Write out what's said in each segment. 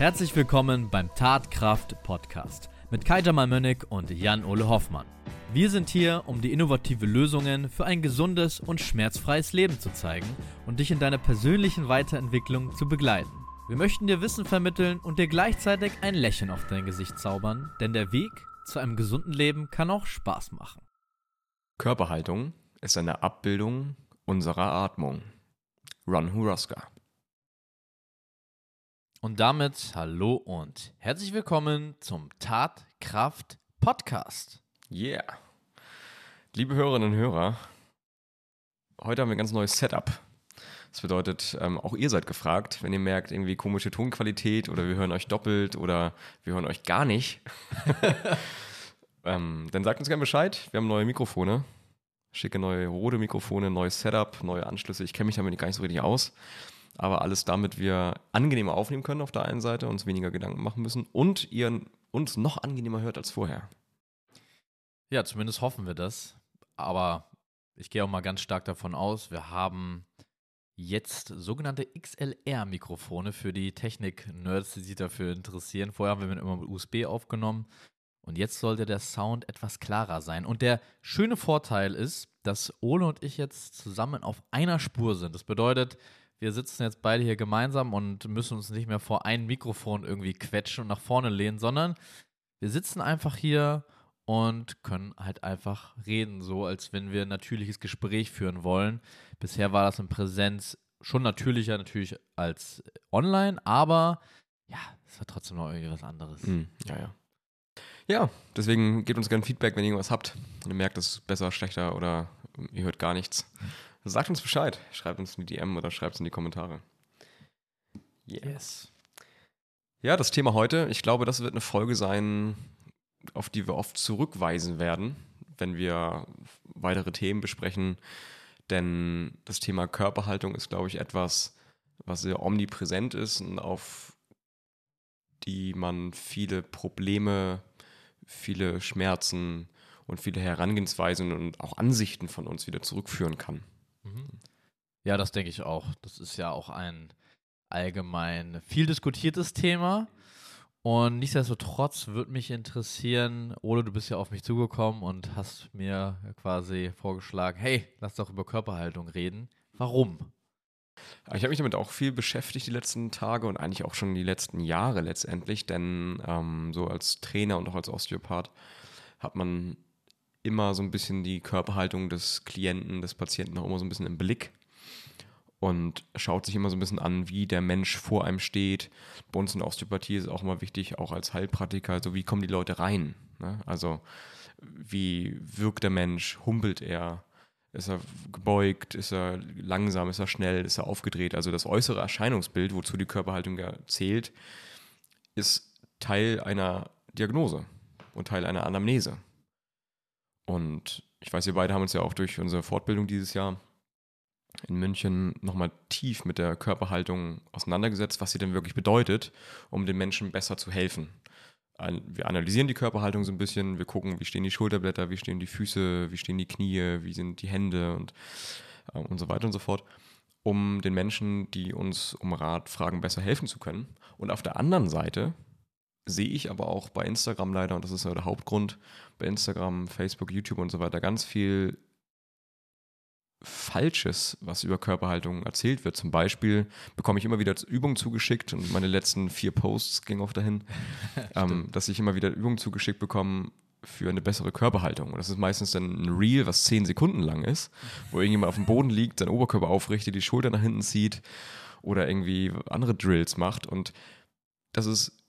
Herzlich willkommen beim Tatkraft Podcast mit Kai Mönnig und Jan-Ole Hoffmann. Wir sind hier, um die innovative Lösungen für ein gesundes und schmerzfreies Leben zu zeigen und dich in deiner persönlichen Weiterentwicklung zu begleiten. Wir möchten dir Wissen vermitteln und dir gleichzeitig ein Lächeln auf dein Gesicht zaubern, denn der Weg zu einem gesunden Leben kann auch Spaß machen. Körperhaltung ist eine Abbildung unserer Atmung. Ron Huroska. Und damit hallo und herzlich willkommen zum Tatkraft Podcast. Yeah. Liebe Hörerinnen und Hörer, heute haben wir ein ganz neues Setup. Das bedeutet, ähm, auch ihr seid gefragt, wenn ihr merkt, irgendwie komische Tonqualität oder wir hören euch doppelt oder wir hören euch gar nicht. ähm, dann sagt uns gerne Bescheid. Wir haben neue Mikrofone. Schicke neue rote Mikrofone, neues Setup, neue Anschlüsse. Ich kenne mich damit gar nicht so richtig aus aber alles damit wir angenehmer aufnehmen können auf der einen Seite, uns weniger Gedanken machen müssen und ihr uns noch angenehmer hört als vorher. Ja, zumindest hoffen wir das. Aber ich gehe auch mal ganz stark davon aus, wir haben jetzt sogenannte XLR-Mikrofone für die Technik-Nerds, die sich dafür interessieren. Vorher haben wir immer mit USB aufgenommen. Und jetzt sollte der Sound etwas klarer sein. Und der schöne Vorteil ist, dass Ole und ich jetzt zusammen auf einer Spur sind. Das bedeutet, wir sitzen jetzt beide hier gemeinsam und müssen uns nicht mehr vor ein Mikrofon irgendwie quetschen und nach vorne lehnen, sondern wir sitzen einfach hier und können halt einfach reden, so als wenn wir ein natürliches Gespräch führen wollen. Bisher war das in Präsenz schon natürlicher natürlich als online, aber ja, es war trotzdem noch irgendwie was anderes. Mm, ja, ja. Ja, deswegen gebt uns gerne Feedback, wenn ihr irgendwas habt und ihr merkt, es ist besser, schlechter oder ihr hört gar nichts. Sagt uns Bescheid. Schreibt uns in die DM oder schreibt es in die Kommentare. Yeah. Yes. Ja, das Thema heute, ich glaube, das wird eine Folge sein, auf die wir oft zurückweisen werden, wenn wir weitere Themen besprechen. Denn das Thema Körperhaltung ist, glaube ich, etwas, was sehr omnipräsent ist und auf die man viele Probleme, viele Schmerzen und viele Herangehensweisen und auch Ansichten von uns wieder zurückführen kann. Mhm. Ja, das denke ich auch. Das ist ja auch ein allgemein viel diskutiertes Thema. Und nichtsdestotrotz würde mich interessieren, Ole, du bist ja auf mich zugekommen und hast mir quasi vorgeschlagen, hey, lass doch über Körperhaltung reden. Warum? Ich habe mich damit auch viel beschäftigt die letzten Tage und eigentlich auch schon die letzten Jahre letztendlich, denn ähm, so als Trainer und auch als Osteopath hat man immer so ein bisschen die Körperhaltung des Klienten, des Patienten auch immer so ein bisschen im Blick und schaut sich immer so ein bisschen an, wie der Mensch vor einem steht. Bei uns in Osteopathie ist auch immer wichtig, auch als Heilpraktiker, also wie kommen die Leute rein? Ne? Also wie wirkt der Mensch? Humpelt er? Ist er gebeugt? Ist er langsam? Ist er schnell? Ist er aufgedreht? Also das äußere Erscheinungsbild, wozu die Körperhaltung ja zählt, ist Teil einer Diagnose und Teil einer Anamnese. Und ich weiß, wir beide haben uns ja auch durch unsere Fortbildung dieses Jahr in München nochmal tief mit der Körperhaltung auseinandergesetzt, was sie denn wirklich bedeutet, um den Menschen besser zu helfen. Wir analysieren die Körperhaltung so ein bisschen, wir gucken, wie stehen die Schulterblätter, wie stehen die Füße, wie stehen die Knie, wie sind die Hände und, äh, und so weiter und so fort, um den Menschen, die uns um Rat fragen, besser helfen zu können. Und auf der anderen Seite sehe ich aber auch bei Instagram leider, und das ist ja der Hauptgrund, bei Instagram, Facebook, YouTube und so weiter ganz viel Falsches, was über Körperhaltung erzählt wird. Zum Beispiel bekomme ich immer wieder Übungen zugeschickt und meine letzten vier Posts gingen oft dahin, ähm, dass ich immer wieder Übungen zugeschickt bekomme für eine bessere Körperhaltung. Und das ist meistens dann ein Reel, was zehn Sekunden lang ist, wo irgendjemand auf dem Boden liegt, seinen Oberkörper aufrichtet, die Schulter nach hinten zieht oder irgendwie andere Drills macht. Und das ist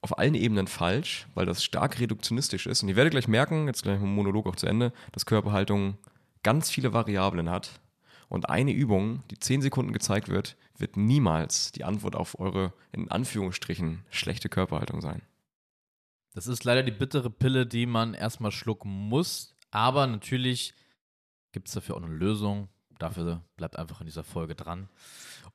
auf allen Ebenen falsch, weil das stark reduktionistisch ist. Und ihr werdet gleich merken, jetzt gleich ein Monolog auch zu Ende, dass Körperhaltung ganz viele Variablen hat. Und eine Übung, die zehn Sekunden gezeigt wird, wird niemals die Antwort auf eure, in Anführungsstrichen, schlechte Körperhaltung sein. Das ist leider die bittere Pille, die man erstmal schlucken muss. Aber natürlich gibt es dafür auch eine Lösung. Dafür bleibt einfach in dieser Folge dran.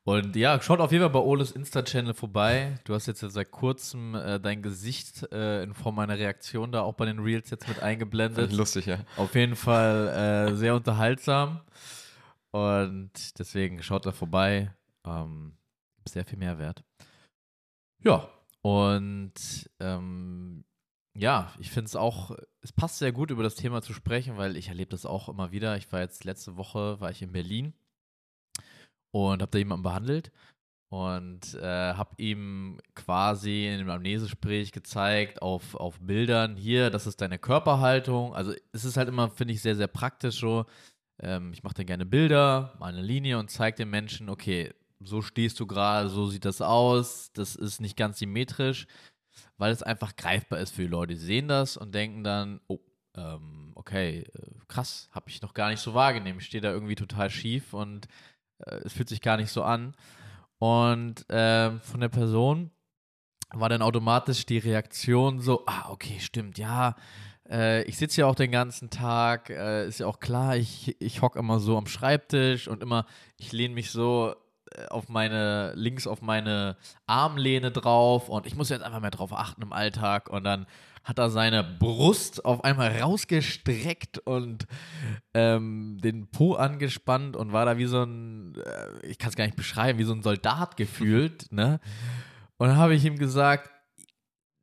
Und ja, schaut auf jeden Fall bei Oles Insta-Channel vorbei. Du hast jetzt seit kurzem äh, dein Gesicht äh, in Form einer Reaktion da auch bei den Reels jetzt mit eingeblendet. Lustig, ja. Auf jeden Fall äh, sehr unterhaltsam. Und deswegen schaut da vorbei. Ähm, sehr viel Mehrwert. Ja, Und ähm, ja, ich finde es auch, es passt sehr gut, über das Thema zu sprechen, weil ich erlebe das auch immer wieder. Ich war jetzt letzte Woche, war ich in Berlin und habe da jemanden behandelt und äh, habe ihm quasi in dem Amnesegespräch gezeigt auf, auf Bildern, hier, das ist deine Körperhaltung. Also es ist halt immer, finde ich, sehr, sehr praktisch so. Ähm, ich mache dann gerne Bilder, mal eine Linie und zeige den Menschen, okay, so stehst du gerade, so sieht das aus, das ist nicht ganz symmetrisch, weil es einfach greifbar ist für die Leute. Die sehen das und denken dann, oh, ähm, okay, äh, krass, habe ich noch gar nicht so wahrgenommen. Ich stehe da irgendwie total schief und es fühlt sich gar nicht so an. Und äh, von der Person war dann automatisch die Reaktion so, ah, okay, stimmt, ja, äh, ich sitze ja auch den ganzen Tag, äh, ist ja auch klar, ich, ich hocke immer so am Schreibtisch und immer, ich lehne mich so äh, auf meine, links auf meine Armlehne drauf und ich muss jetzt einfach mehr drauf achten im Alltag und dann hat er seine Brust auf einmal rausgestreckt und ähm, den Po angespannt und war da wie so ein, äh, ich kann es gar nicht beschreiben, wie so ein Soldat gefühlt, ne? Und dann habe ich ihm gesagt,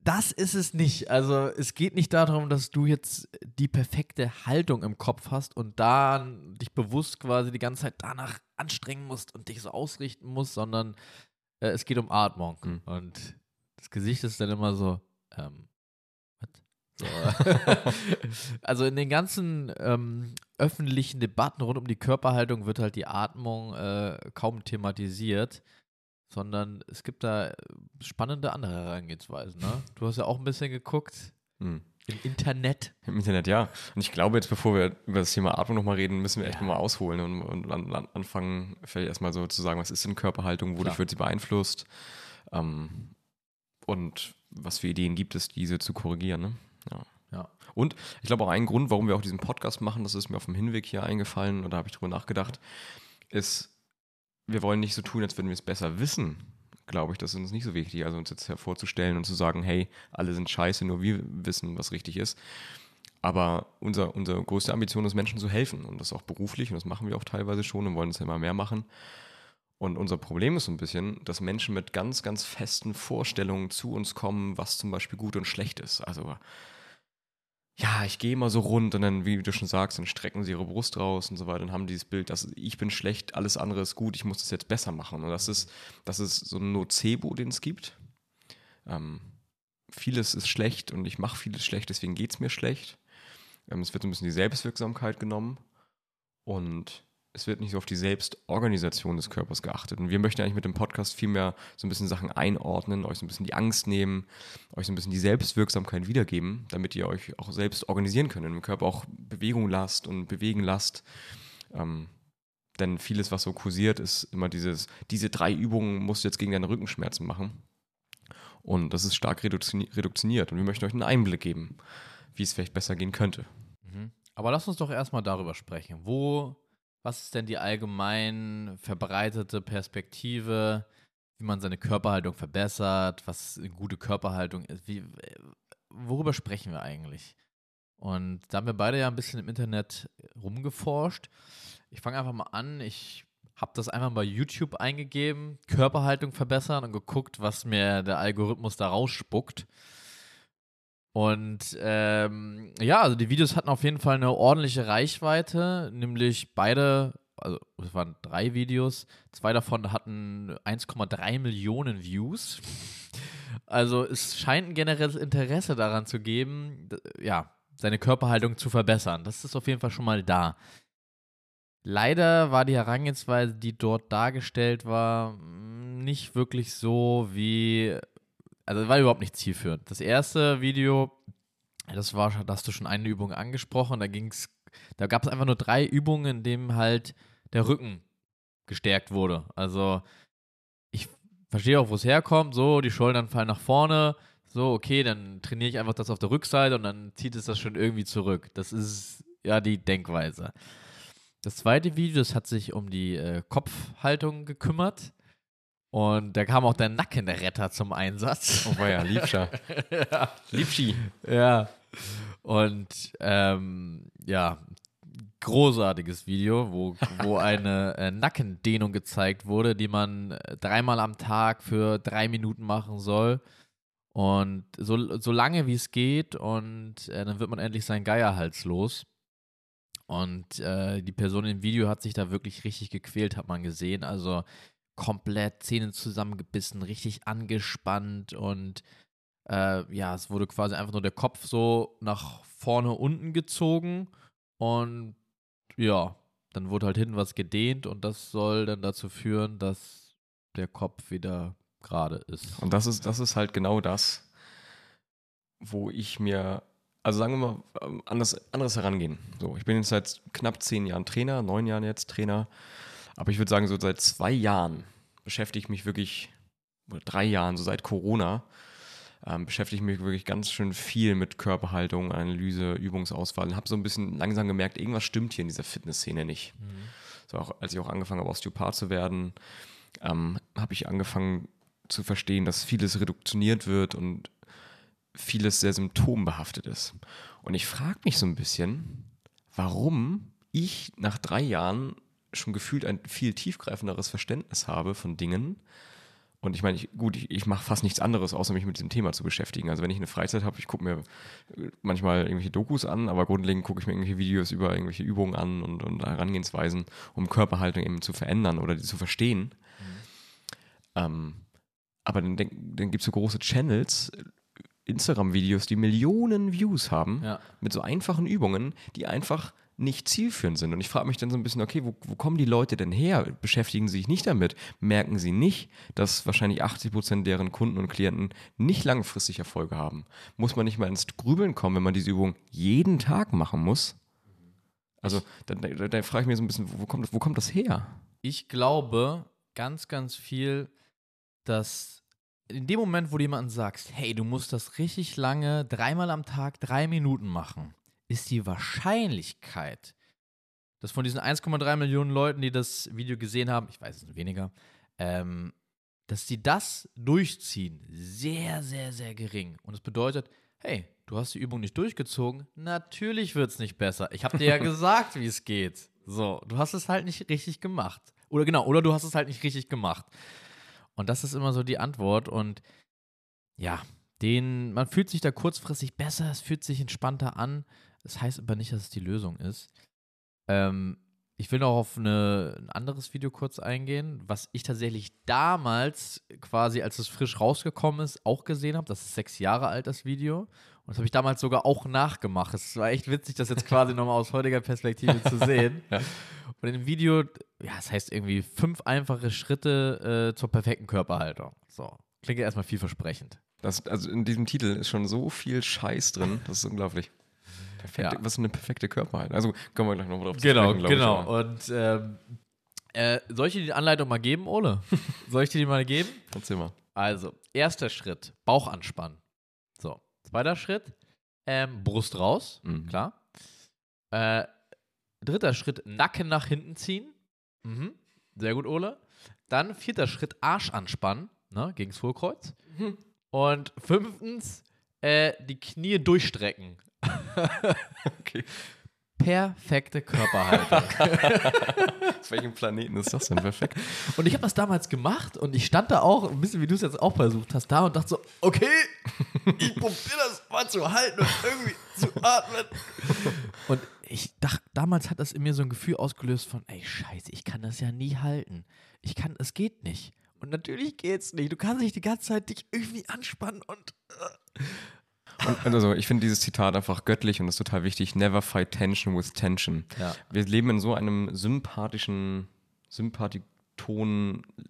das ist es nicht. Also es geht nicht darum, dass du jetzt die perfekte Haltung im Kopf hast und da dich bewusst quasi die ganze Zeit danach anstrengen musst und dich so ausrichten musst, sondern äh, es geht um Atmung. Mhm. Und das Gesicht ist dann immer so, ähm, so. also in den ganzen ähm, öffentlichen Debatten rund um die Körperhaltung wird halt die Atmung äh, kaum thematisiert sondern es gibt da äh, spannende andere Herangehensweisen. Ne? Du hast ja auch ein bisschen geguckt. Hm. Im Internet. Im Internet, ja. Und ich glaube, jetzt, bevor wir über das Thema Atmung nochmal reden, müssen wir echt ja. nochmal ausholen und, und an, anfangen, vielleicht erstmal so zu sagen, was ist denn Körperhaltung, wodurch wird sie beeinflusst ähm, und was für Ideen gibt es, diese zu korrigieren. Ne? Ja. ja. Und ich glaube auch ein Grund, warum wir auch diesen Podcast machen, das ist mir auf dem Hinweg hier eingefallen oder habe ich drüber nachgedacht, ist, wir wollen nicht so tun, als würden wir es besser wissen, glaube ich. Das ist uns nicht so wichtig, also uns jetzt hervorzustellen und zu sagen, hey, alle sind scheiße, nur wir wissen, was richtig ist. Aber unser, unsere größte Ambition ist, Menschen zu helfen und das auch beruflich und das machen wir auch teilweise schon und wollen es immer mehr machen. Und unser Problem ist so ein bisschen, dass Menschen mit ganz, ganz festen Vorstellungen zu uns kommen, was zum Beispiel gut und schlecht ist. Also ja, ich gehe mal so rund und dann, wie du schon sagst, dann strecken sie ihre Brust raus und so weiter. Dann haben die dieses Bild, dass ich bin schlecht, alles andere ist gut, ich muss das jetzt besser machen. Und das ist, das ist so ein Nocebo, den es gibt. Ähm, vieles ist schlecht und ich mache vieles schlecht, deswegen geht es mir schlecht. Ähm, es wird so ein bisschen die Selbstwirksamkeit genommen. Und es wird nicht so auf die Selbstorganisation des Körpers geachtet. Und wir möchten eigentlich mit dem Podcast viel mehr so ein bisschen Sachen einordnen, euch so ein bisschen die Angst nehmen, euch so ein bisschen die Selbstwirksamkeit wiedergeben, damit ihr euch auch selbst organisieren könnt und im Körper auch Bewegung lasst und bewegen lasst. Ähm, denn vieles, was so kursiert, ist immer dieses, diese drei Übungen musst du jetzt gegen deine Rückenschmerzen machen. Und das ist stark reduktioniert. Und wir möchten euch einen Einblick geben, wie es vielleicht besser gehen könnte. Mhm. Aber lass uns doch erstmal darüber sprechen. Wo was ist denn die allgemein verbreitete Perspektive, wie man seine Körperhaltung verbessert, was eine gute Körperhaltung ist? Wie, worüber sprechen wir eigentlich? Und da haben wir beide ja ein bisschen im Internet rumgeforscht. Ich fange einfach mal an. Ich habe das einfach bei YouTube eingegeben, Körperhaltung verbessern und geguckt, was mir der Algorithmus da rausspuckt. Und ähm, ja, also die Videos hatten auf jeden Fall eine ordentliche Reichweite, nämlich beide, also es waren drei Videos, zwei davon hatten 1,3 Millionen Views. Also es scheint ein generelles Interesse daran zu geben, ja, seine Körperhaltung zu verbessern. Das ist auf jeden Fall schon mal da. Leider war die Herangehensweise, die dort dargestellt war, nicht wirklich so, wie also war überhaupt nicht zielführend. Das erste Video, das war, da hast du schon eine Übung angesprochen, da ging's, da gab es einfach nur drei Übungen, in denen halt der Rücken gestärkt wurde. Also ich verstehe auch, wo es herkommt, so, die Schultern fallen nach vorne, so, okay, dann trainiere ich einfach das auf der Rückseite und dann zieht es das schon irgendwie zurück. Das ist ja die Denkweise. Das zweite Video, das hat sich um die äh, Kopfhaltung gekümmert. Und da kam auch der Nackenretter zum Einsatz. Oh ja, Liebscher. ja. Liebschi. Ja. Und ähm, ja, großartiges Video, wo, wo eine äh, Nackendehnung gezeigt wurde, die man äh, dreimal am Tag für drei Minuten machen soll. Und so, so lange wie es geht und äh, dann wird man endlich seinen Geierhals los. Und äh, die Person im Video hat sich da wirklich richtig gequält, hat man gesehen. Also komplett Zähne zusammengebissen, richtig angespannt und äh, ja, es wurde quasi einfach nur der Kopf so nach vorne unten gezogen und ja, dann wurde halt hinten was gedehnt und das soll dann dazu führen, dass der Kopf wieder gerade ist. Und das ist, das ist halt genau das, wo ich mir, also sagen wir mal, ähm, anders, anderes herangehen. So, ich bin jetzt seit knapp zehn Jahren Trainer, neun Jahren jetzt Trainer, aber ich würde sagen, so seit zwei Jahren beschäftige ich mich wirklich, oder drei Jahren, so seit Corona, ähm, beschäftige ich mich wirklich ganz schön viel mit Körperhaltung, Analyse, Übungsauswahl und habe so ein bisschen langsam gemerkt, irgendwas stimmt hier in dieser Fitnessszene nicht. Mhm. So auch, als ich auch angefangen habe, Osteopath zu werden, ähm, habe ich angefangen zu verstehen, dass vieles reduktioniert wird und vieles sehr symptombehaftet ist. Und ich frage mich so ein bisschen, warum ich nach drei Jahren schon gefühlt ein viel tiefgreifenderes Verständnis habe von Dingen. Und ich meine, ich, gut, ich, ich mache fast nichts anderes, außer mich mit diesem Thema zu beschäftigen. Also wenn ich eine Freizeit habe, ich gucke mir manchmal irgendwelche Dokus an, aber grundlegend gucke ich mir irgendwelche Videos über irgendwelche Übungen an und, und Herangehensweisen, um Körperhaltung eben zu verändern oder die zu verstehen. Mhm. Ähm, aber dann, dann gibt es so große Channels, Instagram-Videos, die Millionen Views haben, ja. mit so einfachen Übungen, die einfach nicht zielführend sind. Und ich frage mich dann so ein bisschen, okay, wo, wo, kommen die Leute denn her? Beschäftigen sie sich nicht damit? Merken sie nicht, dass wahrscheinlich 80 Prozent deren Kunden und Klienten nicht langfristig Erfolge haben? Muss man nicht mal ins Grübeln kommen, wenn man diese Übung jeden Tag machen muss? Also da, da, da frage ich mich so ein bisschen, wo kommt, wo kommt das her? Ich glaube ganz, ganz viel, dass in dem Moment, wo du jemandem sagst, hey, du musst das richtig lange, dreimal am Tag, drei Minuten machen, ist die Wahrscheinlichkeit, dass von diesen 1,3 Millionen Leuten, die das Video gesehen haben, ich weiß es sind weniger, ähm, dass die das durchziehen, sehr, sehr, sehr gering. Und das bedeutet, hey, du hast die Übung nicht durchgezogen, natürlich wird es nicht besser. Ich habe dir ja gesagt, wie es geht. So, du hast es halt nicht richtig gemacht. Oder genau, oder du hast es halt nicht richtig gemacht. Und das ist immer so die Antwort. Und ja, den, man fühlt sich da kurzfristig besser, es fühlt sich entspannter an. Das heißt aber nicht, dass es die Lösung ist. Ähm, ich will noch auf eine, ein anderes Video kurz eingehen, was ich tatsächlich damals, quasi als es frisch rausgekommen ist, auch gesehen habe. Das ist sechs Jahre alt, das Video. Und das habe ich damals sogar auch nachgemacht. Es war echt witzig, das jetzt quasi nochmal aus heutiger Perspektive zu sehen. ja. Und in dem Video, ja, es das heißt irgendwie fünf einfache Schritte äh, zur perfekten Körperhaltung. So, klingt ja erstmal vielversprechend. Das, also in diesem Titel ist schon so viel Scheiß drin, das ist unglaublich. Perfekte, ja. Was ist eine perfekte Körperhaltung? Also kommen wir gleich noch drauf Genau, sprechen, genau. Ich, Und ähm, äh, soll ich dir die Anleitung mal geben, Ole? soll ich dir die mal geben? Erzähl mal. Also, erster Schritt, Bauch anspannen. So, zweiter Schritt, ähm, Brust raus, mhm. klar. Äh, Dritter Schritt, Nacken nach hinten ziehen. Mhm. Sehr gut, Ole. Dann vierter Schritt, Arsch anspannen, ne, gegen das Hohlkreuz. Mhm. Und fünftens, äh, die Knie durchstrecken. okay. Perfekte Körperhaltung. Auf welchem Planeten ist das denn perfekt? Und ich habe das damals gemacht und ich stand da auch, ein bisschen wie du es jetzt auch versucht hast, da und dachte so, okay, ich probiere das mal zu halten und irgendwie zu atmen. Und ich dachte, damals hat das in mir so ein Gefühl ausgelöst von, ey, scheiße, ich kann das ja nie halten. Ich kann, es geht nicht. Und natürlich geht's nicht. Du kannst nicht die ganze Zeit dich irgendwie anspannen und. Äh. Also ich finde dieses Zitat einfach göttlich und das ist total wichtig. Never fight tension with tension. Ja. Wir leben in so einem sympathischen, sympathik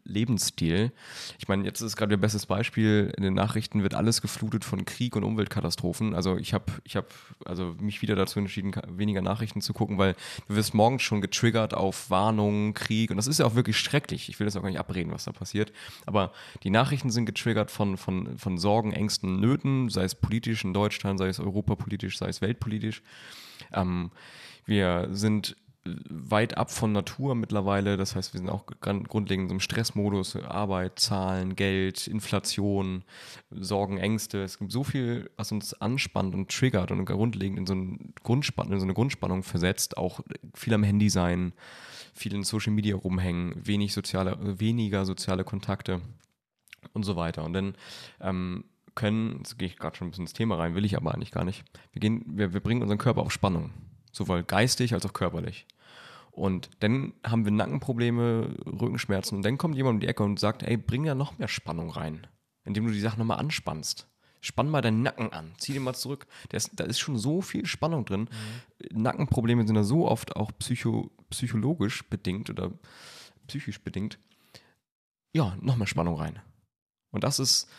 Lebensstil. Ich meine, jetzt ist gerade der bestes Beispiel. In den Nachrichten wird alles geflutet von Krieg und Umweltkatastrophen. Also ich habe ich hab also mich wieder dazu entschieden, weniger Nachrichten zu gucken, weil du wirst morgens schon getriggert auf Warnungen, Krieg. Und das ist ja auch wirklich schrecklich. Ich will das auch gar nicht abreden, was da passiert. Aber die Nachrichten sind getriggert von, von, von Sorgen, Ängsten, Nöten, sei es politisch in Deutschland, sei es europapolitisch, sei es weltpolitisch. Ähm, wir sind weit ab von Natur mittlerweile. Das heißt, wir sind auch grundlegend im Stressmodus, Arbeit, Zahlen, Geld, Inflation, Sorgen, Ängste. Es gibt so viel, was uns anspannt und triggert und grundlegend in so, einen Grundspann in so eine Grundspannung versetzt. Auch viel am Handy sein, viel in Social Media rumhängen, wenig soziale, weniger soziale Kontakte und so weiter. Und dann ähm, können, jetzt gehe ich gerade schon ein bisschen ins Thema rein, will ich aber eigentlich gar nicht. Wir, gehen, wir, wir bringen unseren Körper auf Spannung, sowohl geistig als auch körperlich. Und dann haben wir Nackenprobleme, Rückenschmerzen und dann kommt jemand um die Ecke und sagt, ey, bring ja noch mehr Spannung rein, indem du die Sachen nochmal anspannst. Spann mal deinen Nacken an, zieh den mal zurück. Ist, da ist schon so viel Spannung drin. Mhm. Nackenprobleme sind ja so oft auch psycho, psychologisch bedingt oder psychisch bedingt. Ja, noch mehr Spannung rein. Und das ist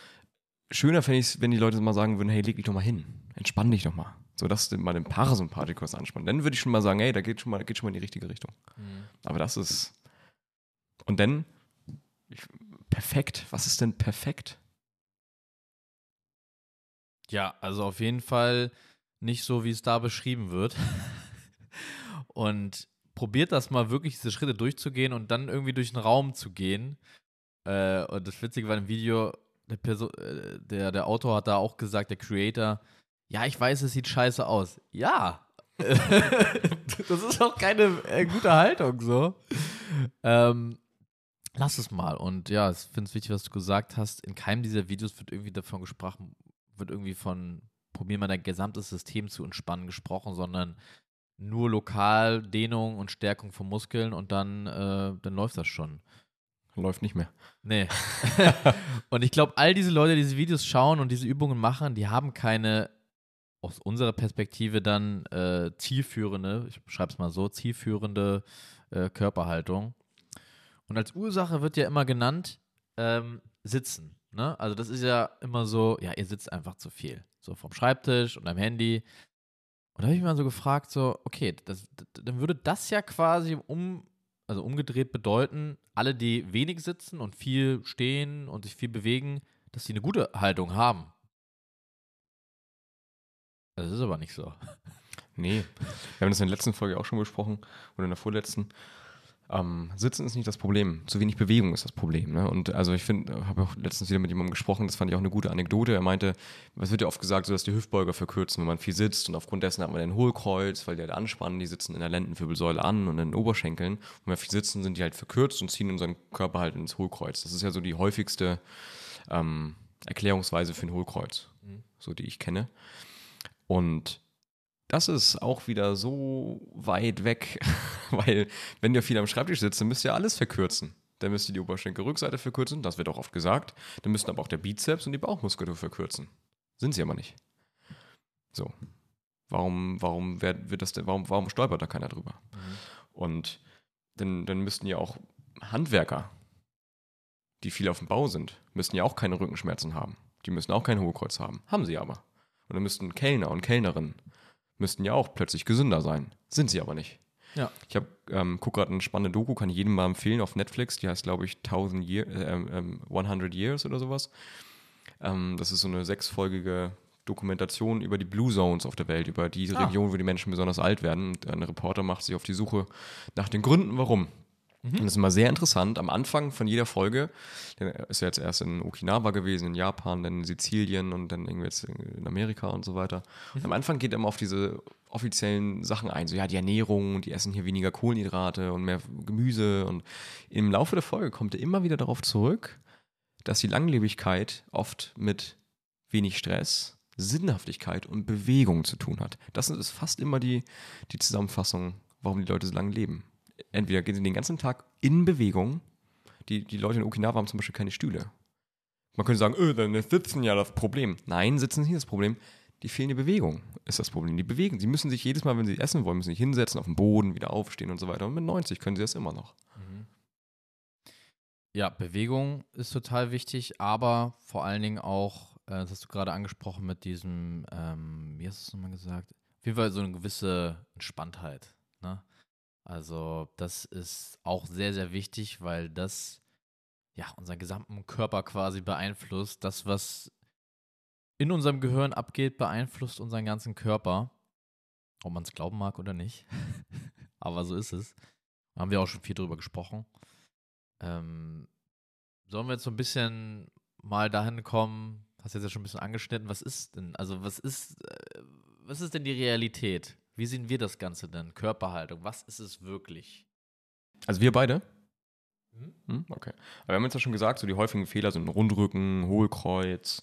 schöner, fände ich es, wenn die Leute mal sagen würden, hey, leg dich doch mal hin, entspann dich doch mal. So, dass du mal den Parasympathikus anspannen. Dann würde ich schon mal sagen, hey, da geht schon mal, geht schon mal in die richtige Richtung. Mhm. Aber das ist. Und dann, ich, perfekt. Was ist denn perfekt? Ja, also auf jeden Fall nicht so, wie es da beschrieben wird. und probiert das mal wirklich, diese Schritte durchzugehen und dann irgendwie durch den Raum zu gehen. Äh, und das Witzige war im Video, der, Person, äh, der, der Autor hat da auch gesagt, der Creator, ja, ich weiß, es sieht scheiße aus. Ja. das ist auch keine äh, gute Haltung so. Ähm, lass es mal. Und ja, ich finde es wichtig, was du gesagt hast. In keinem dieser Videos wird irgendwie davon gesprochen, wird irgendwie von probieren mal dein gesamtes System zu entspannen gesprochen, sondern nur lokal Dehnung und Stärkung von Muskeln und dann, äh, dann läuft das schon. Läuft nicht mehr. Nee. und ich glaube, all diese Leute, die diese Videos schauen und diese Übungen machen, die haben keine aus unserer Perspektive dann äh, zielführende, ich schreibe es mal so, zielführende äh, Körperhaltung. Und als Ursache wird ja immer genannt, ähm, Sitzen. Ne? Also das ist ja immer so, ja, ihr sitzt einfach zu viel. So vom Schreibtisch und am Handy. Und da habe ich mich mal so gefragt, so, okay, das, dann würde das ja quasi um, also umgedreht bedeuten, alle, die wenig sitzen und viel stehen und sich viel bewegen, dass sie eine gute Haltung haben. Das ist aber nicht so. Nee. Wir haben das in der letzten Folge auch schon besprochen oder in der vorletzten. Ähm, Sitzen ist nicht das Problem. Zu wenig Bewegung ist das Problem. Ne? Und also ich finde, habe auch letztens wieder mit jemandem gesprochen, das fand ich auch eine gute Anekdote. Er meinte, es wird ja oft gesagt, so dass die Hüftbeuger verkürzen, wenn man viel sitzt und aufgrund dessen hat man den Hohlkreuz, weil die halt anspannen, die sitzen in der Lendenwirbelsäule an und in den Oberschenkeln. Und wenn wir viel sitzen, sind die halt verkürzt und ziehen unseren Körper halt ins Hohlkreuz. Das ist ja so die häufigste ähm, Erklärungsweise für ein Hohlkreuz, mhm. so die ich kenne. Und das ist auch wieder so weit weg, weil wenn ihr viel am Schreibtisch sitzt, dann müsst ihr alles verkürzen. Dann müsst ihr die Oberschenkelrückseite verkürzen, das wird auch oft gesagt. Dann müssten aber auch der Bizeps und die Bauchmuskulatur verkürzen. Sind sie aber nicht. So. Warum, warum wird, das denn, warum, warum stolpert da keiner drüber? Mhm. Und dann, dann müssten ja auch Handwerker, die viel auf dem Bau sind, müssten ja auch keine Rückenschmerzen haben. Die müssen auch kein Hohlkreuz haben. Haben sie aber. Und dann müssten Kellner und Kellnerinnen müssten ja auch plötzlich gesünder sein. Sind sie aber nicht. Ja. Ich habe ähm, gucke gerade eine spannende Doku, kann ich jedem mal empfehlen auf Netflix. Die heißt, glaube ich, 1000 Year, äh, äh, 100 Years oder sowas. Ähm, das ist so eine sechsfolgige Dokumentation über die Blue Zones auf der Welt, über diese ah. Region, wo die Menschen besonders alt werden. Und ein Reporter macht sich auf die Suche nach den Gründen, warum. Mhm. Und das ist immer sehr interessant. Am Anfang von jeder Folge, der ist ja jetzt erst in Okinawa gewesen, in Japan, dann in Sizilien und dann irgendwie jetzt in Amerika und so weiter. Mhm. Am Anfang geht er immer auf diese offiziellen Sachen ein, so ja, die Ernährung, die essen hier weniger Kohlenhydrate und mehr Gemüse. Und im Laufe der Folge kommt er immer wieder darauf zurück, dass die Langlebigkeit oft mit wenig Stress, Sinnhaftigkeit und Bewegung zu tun hat. Das ist fast immer die, die Zusammenfassung, warum die Leute so lange leben entweder gehen sie den ganzen Tag in Bewegung. Die, die Leute in Okinawa haben zum Beispiel keine Stühle. Man könnte sagen, öh, dann Sitzen ja das Problem. Nein, Sitzen ist nicht das Problem. Die fehlende Bewegung ist das Problem. Die bewegen. Sie müssen sich jedes Mal, wenn sie essen wollen, müssen sich hinsetzen, auf dem Boden, wieder aufstehen und so weiter. Und mit 90 können sie das immer noch. Mhm. Ja, Bewegung ist total wichtig, aber vor allen Dingen auch, äh, das hast du gerade angesprochen mit diesem, ähm, wie hast du es nochmal gesagt? Auf jeden Fall so eine gewisse Entspanntheit. Ne? Also das ist auch sehr, sehr wichtig, weil das ja unseren gesamten Körper quasi beeinflusst. Das, was in unserem Gehirn abgeht, beeinflusst unseren ganzen Körper. Ob man es glauben mag oder nicht. Aber so ist es. Da haben wir auch schon viel drüber gesprochen. Ähm, sollen wir jetzt so ein bisschen mal dahin kommen, hast jetzt ja schon ein bisschen angeschnitten, was ist denn, also was ist, äh, was ist denn die Realität? Wie sehen wir das Ganze denn? Körperhaltung, was ist es wirklich? Also wir beide? Hm, okay. Aber wir haben jetzt ja schon gesagt, so die häufigen Fehler sind Rundrücken, Hohlkreuz,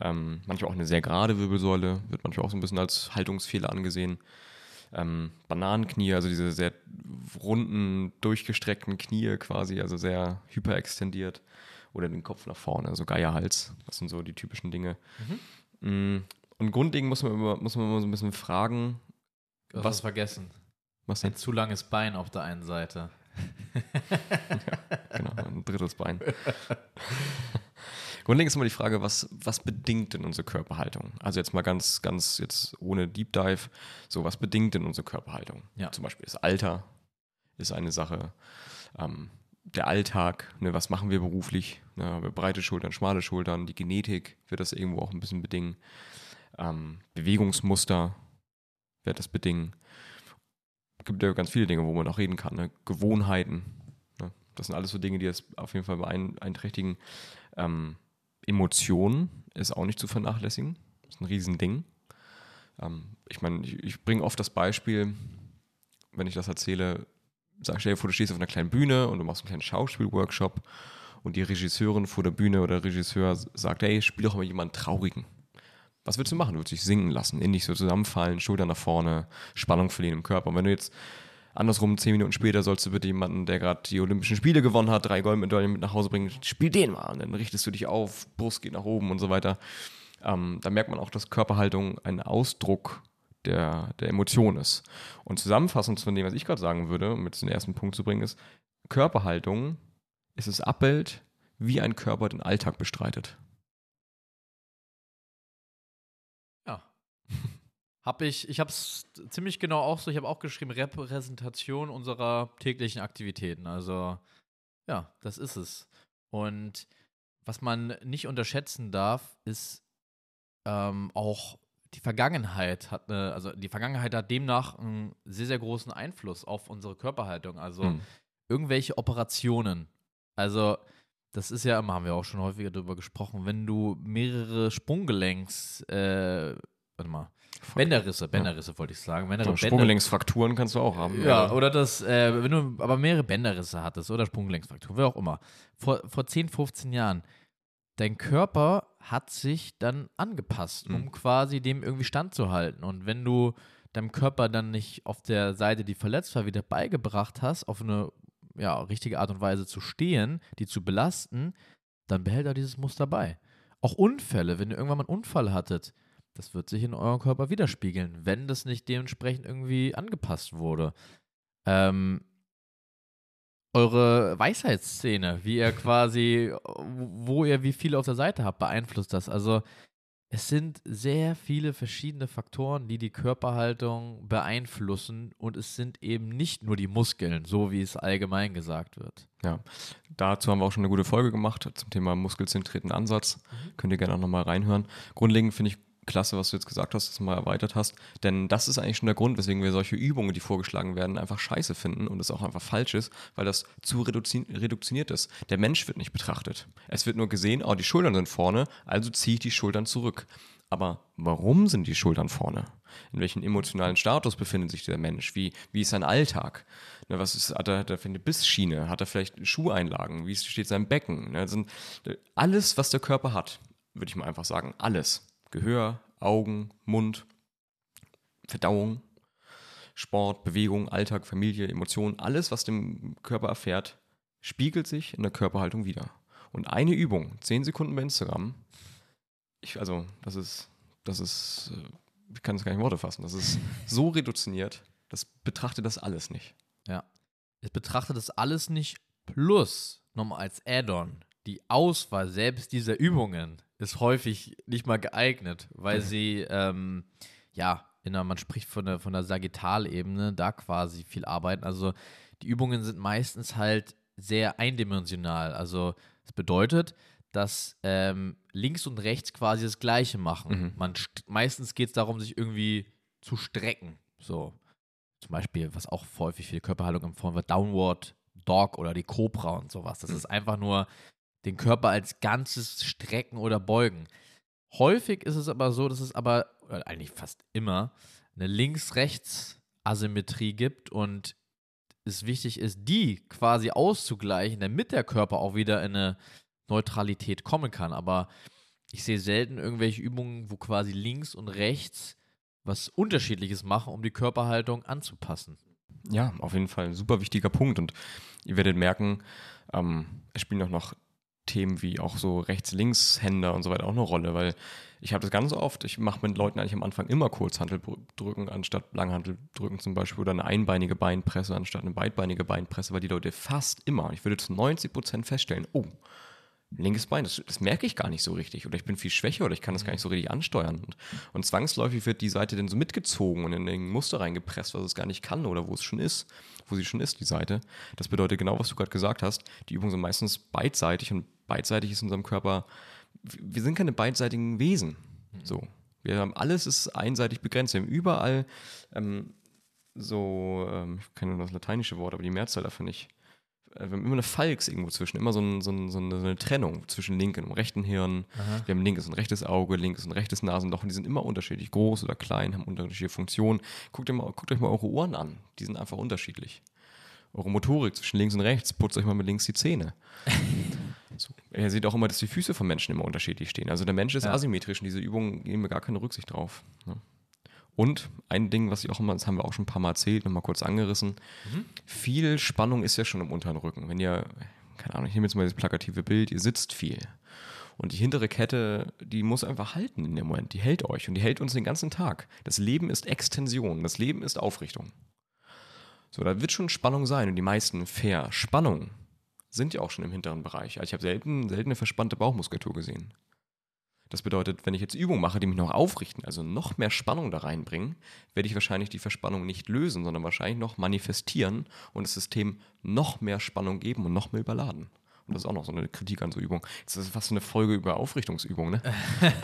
ähm, manchmal auch eine sehr gerade Wirbelsäule, wird manchmal auch so ein bisschen als Haltungsfehler angesehen. Ähm, Bananenknie, also diese sehr runden, durchgestreckten Knie quasi, also sehr hyperextendiert. Oder den Kopf nach vorne, also Geierhals. Das sind so die typischen Dinge. Mhm. Und grundlegend muss man, immer, muss man immer so ein bisschen fragen. Du hast was vergessen. Was denn? Ein zu langes Bein auf der einen Seite. ja, genau, ein drittes Bein. Grundlegend ist immer die Frage, was, was bedingt denn unsere Körperhaltung? Also jetzt mal ganz, ganz jetzt ohne Deep Dive, so was bedingt denn unsere Körperhaltung? Ja. Zum Beispiel das Alter ist eine Sache. Ähm, der Alltag, ne, was machen wir beruflich? Ne, haben wir breite Schultern, schmale Schultern, die Genetik wird das irgendwo auch ein bisschen bedingen. Ähm, Bewegungsmuster wird das bedingen. Es gibt ja ganz viele Dinge, wo man auch reden kann. Ne? Gewohnheiten. Ne? Das sind alles so Dinge, die das auf jeden Fall beeinträchtigen. Ähm, Emotionen ist auch nicht zu vernachlässigen. Das ist ein Riesending. Ähm, ich meine, ich, ich bringe oft das Beispiel, wenn ich das erzähle, sag, stell dir vor, du stehst auf einer kleinen Bühne und du machst einen kleinen Schauspielworkshop und die Regisseurin vor der Bühne oder Regisseur sagt, hey, spiel doch mal jemanden Traurigen. Was willst du machen? Du willst dich singen lassen, in dich so zusammenfallen, Schultern nach vorne, Spannung verlieren im Körper. Und wenn du jetzt andersrum, zehn Minuten später sollst du bitte jemanden, der gerade die Olympischen Spiele gewonnen hat, drei Goldmedaillen mit nach Hause bringen, spiel den mal. Und dann richtest du dich auf, Brust geht nach oben und so weiter. Ähm, da merkt man auch, dass Körperhaltung ein Ausdruck der, der Emotion ist. Und zusammenfassend von dem, was ich gerade sagen würde, um jetzt den ersten Punkt zu bringen, ist, Körperhaltung ist das Abbild, wie ein Körper den Alltag bestreitet. Ja. Hab ich, ich habe es ziemlich genau auch so, ich habe auch geschrieben, Repräsentation unserer täglichen Aktivitäten. Also, ja, das ist es. Und was man nicht unterschätzen darf, ist ähm, auch die Vergangenheit hat eine, also die Vergangenheit hat demnach einen sehr, sehr großen Einfluss auf unsere Körperhaltung. Also Hm. irgendwelche Operationen. Also, das ist ja immer, haben wir auch schon häufiger darüber gesprochen, wenn du mehrere Sprunggelenks, äh, warte mal, Bänderrisse, Bänderrisse wollte ich sagen. Mehrere So, Bänder- Sprunggelenksfrakturen kannst du auch haben. ja, oder das, äh, wenn du aber mehrere Bänderrisse hattest oder Sprunggelenksfraktur, wer auch immer. Vor, vor 10, 15 Jahren, dein Körper hat sich dann angepasst, um Mhm. quasi dem irgendwie standzuhalten. Und wenn du deinem Körper dann nicht auf der Seite, die verletzt war, wieder beigebracht hast, auf eine ja, richtige Art und Weise zu stehen, die zu belasten, dann behält er dieses Muster bei. Auch Unfälle, wenn ihr irgendwann mal einen Unfall hattet, das wird sich in eurem Körper widerspiegeln, wenn das nicht dementsprechend irgendwie angepasst wurde. Ähm, eure Weisheitsszene, wie ihr quasi, wo ihr wie viel auf der Seite habt, beeinflusst das. Also es sind sehr viele verschiedene Faktoren, die die Körperhaltung beeinflussen und es sind eben nicht nur die Muskeln, so wie es allgemein gesagt wird. Ja, dazu haben wir auch schon eine gute Folge gemacht zum Thema muskelzentrierten Ansatz. Könnt ihr gerne auch nochmal reinhören. Grundlegend finde ich klasse, was du jetzt gesagt hast, dass du mal erweitert hast. Denn das ist eigentlich schon der Grund, weswegen wir solche Übungen, die vorgeschlagen werden, einfach scheiße finden und es auch einfach falsch ist, weil das zu reduzi reduktioniert ist. Der Mensch wird nicht betrachtet. Es wird nur gesehen, oh, die Schultern sind vorne, also ziehe ich die Schultern zurück. Aber warum sind die Schultern vorne? In welchem emotionalen Status befindet sich der Mensch? Wie, wie ist sein Alltag? Ne, was ist, hat, er, hat er für eine Bissschiene? Hat er vielleicht Schuheinlagen? Wie steht sein Becken? Ne, das sind, alles, was der Körper hat, würde ich mal einfach sagen, alles. Gehör, Augen, Mund, Verdauung, Sport, Bewegung, Alltag, Familie, Emotionen, alles, was dem Körper erfährt, spiegelt sich in der Körperhaltung wieder. Und eine Übung, 10 Sekunden bei Instagram, ich, also, das ist, das ist, äh, ich kann es gar nicht in Worte fassen, das ist so reduziert, das betrachtet das alles nicht. Ja. Es betrachtet das alles nicht plus nochmal als Add-on. Die Auswahl selbst dieser Übungen ist häufig nicht mal geeignet, weil sie, ähm, ja, in der, man spricht von der, von der Sagittalebene, da quasi viel arbeiten. Also die Übungen sind meistens halt sehr eindimensional. Also das bedeutet, dass ähm, links und rechts quasi das Gleiche machen. Mhm. Man st- meistens geht es darum, sich irgendwie zu strecken. So. Zum Beispiel, was auch häufig für die Körperhaltung empfohlen wird, Downward Dog oder die Cobra und sowas. Das Mhm. ist einfach nur den Körper als Ganzes strecken oder beugen. Häufig ist es aber so, dass es aber, eigentlich fast immer, eine Links-Rechts-Asymmetrie gibt und es wichtig ist, die quasi auszugleichen, damit der Körper auch wieder in eine Neutralität kommen kann. Aber ich sehe selten irgendwelche Übungen, wo quasi links und rechts was Unterschiedliches machen, um die Körperhaltung anzupassen. Ja, auf jeden Fall ein super wichtiger Punkt. Und ihr werdet merken, ähm, es spielen auch noch Themen wie auch so Rechts-Links-Händer und so weiter auch eine Rolle, weil ich habe das ganz oft, ich mache mit Leuten eigentlich am Anfang immer Kurzhanteldrücken anstatt Langhanteldrücken zum Beispiel oder eine einbeinige Beinpresse anstatt eine beidbeinige Beinpresse, weil die Leute fast immer, ich würde zu 90 Prozent feststellen, oh, linkes Bein, das, das, merke ich gar nicht so richtig. Oder ich bin viel schwächer oder ich kann das gar nicht so richtig ansteuern. Und, und, zwangsläufig wird die Seite dann so mitgezogen und in den Muster reingepresst, was es gar nicht kann oder wo es schon ist, wo sie schon ist, die Seite. Das bedeutet genau, was du gerade gesagt hast. Die Übungen sind meistens beidseitig und beidseitig ist in unserem Körper, wir sind keine beidseitigen Wesen. So. Wir haben alles ist einseitig begrenzt. Wir haben überall ähm, so, ähm, ich kenne nur das lateinische Wort, aber die Mehrzahl dafür nicht äh, wir haben immer eine Falx irgendwo zwischen, immer so, ein, so, ein, so, eine, Trennung zwischen linken und rechten Hirn. Aha. Wir haben linkes und rechtes Auge, linkes und rechtes Nasenloch und die sind immer unterschiedlich groß oder klein, haben unterschiedliche Funktionen. Guckt, mal, guckt euch mal eure Ohren an, die sind einfach unterschiedlich. Eure Motorik zwischen links und rechts, putzt euch mal mit links die Zähne. so. Ihr seht auch immer, dass die Füße von Menschen immer unterschiedlich stehen. Also der Mensch ist ja. asymmetrisch und diese Übungen geben wir gar keine Rücksicht drauf. Ja. Und ein Ding, was ich auch immer, das haben wir auch schon ein paar Mal erzählt, nochmal kurz angerissen. Mhm. Viel Spannung ist ja schon im unteren Rücken. Wenn ihr, keine Ahnung, ich nehme jetzt mal das plakative Bild, ihr sitzt viel. Und die hintere Kette, die muss einfach halten in dem Moment. Die hält euch und die hält uns den ganzen Tag. Das Leben ist Extension, das Leben ist Aufrichtung. So, da wird schon Spannung sein und die meisten Verspannungen sind ja auch schon im hinteren Bereich. Also ich habe selten, selten eine verspannte Bauchmuskulatur gesehen. Das bedeutet, wenn ich jetzt Übungen mache, die mich noch aufrichten, also noch mehr Spannung da reinbringen, werde ich wahrscheinlich die Verspannung nicht lösen, sondern wahrscheinlich noch manifestieren und das System noch mehr Spannung geben und noch mehr überladen. Und das ist auch noch so eine Kritik an so Übungen. Das ist fast eine Folge über Aufrichtungsübungen, ne?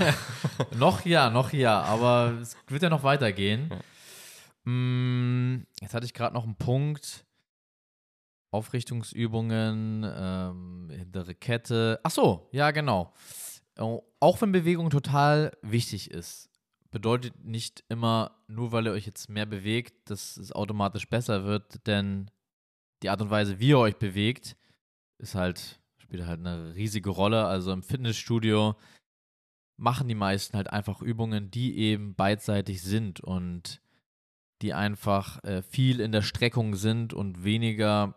noch ja, noch ja, aber es wird ja noch weitergehen. Ja. Hm, jetzt hatte ich gerade noch einen Punkt. Aufrichtungsübungen, ähm, hintere Kette. Ach so, ja, genau. Auch wenn Bewegung total wichtig ist, bedeutet nicht immer, nur weil ihr euch jetzt mehr bewegt, dass es automatisch besser wird, denn die Art und Weise, wie ihr euch bewegt, ist halt, spielt halt eine riesige Rolle. Also im Fitnessstudio machen die meisten halt einfach Übungen, die eben beidseitig sind und die einfach äh, viel in der Streckung sind und weniger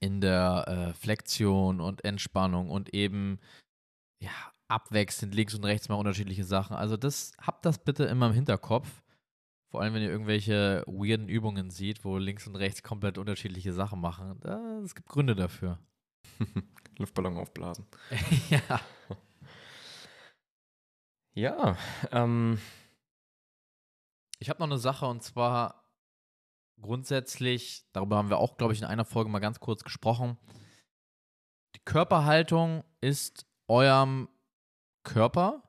in der äh, Flexion und Entspannung und eben ja abwechselnd links und rechts mal unterschiedliche Sachen. Also das habt das bitte immer im Hinterkopf. Vor allem, wenn ihr irgendwelche weirden Übungen seht, wo links und rechts komplett unterschiedliche Sachen machen. Es gibt Gründe dafür. Luftballon aufblasen. ja. Ja, ähm. Ich habe noch eine Sache und zwar grundsätzlich, darüber haben wir auch, glaube ich, in einer Folge mal ganz kurz gesprochen. Die Körperhaltung ist eurem Körper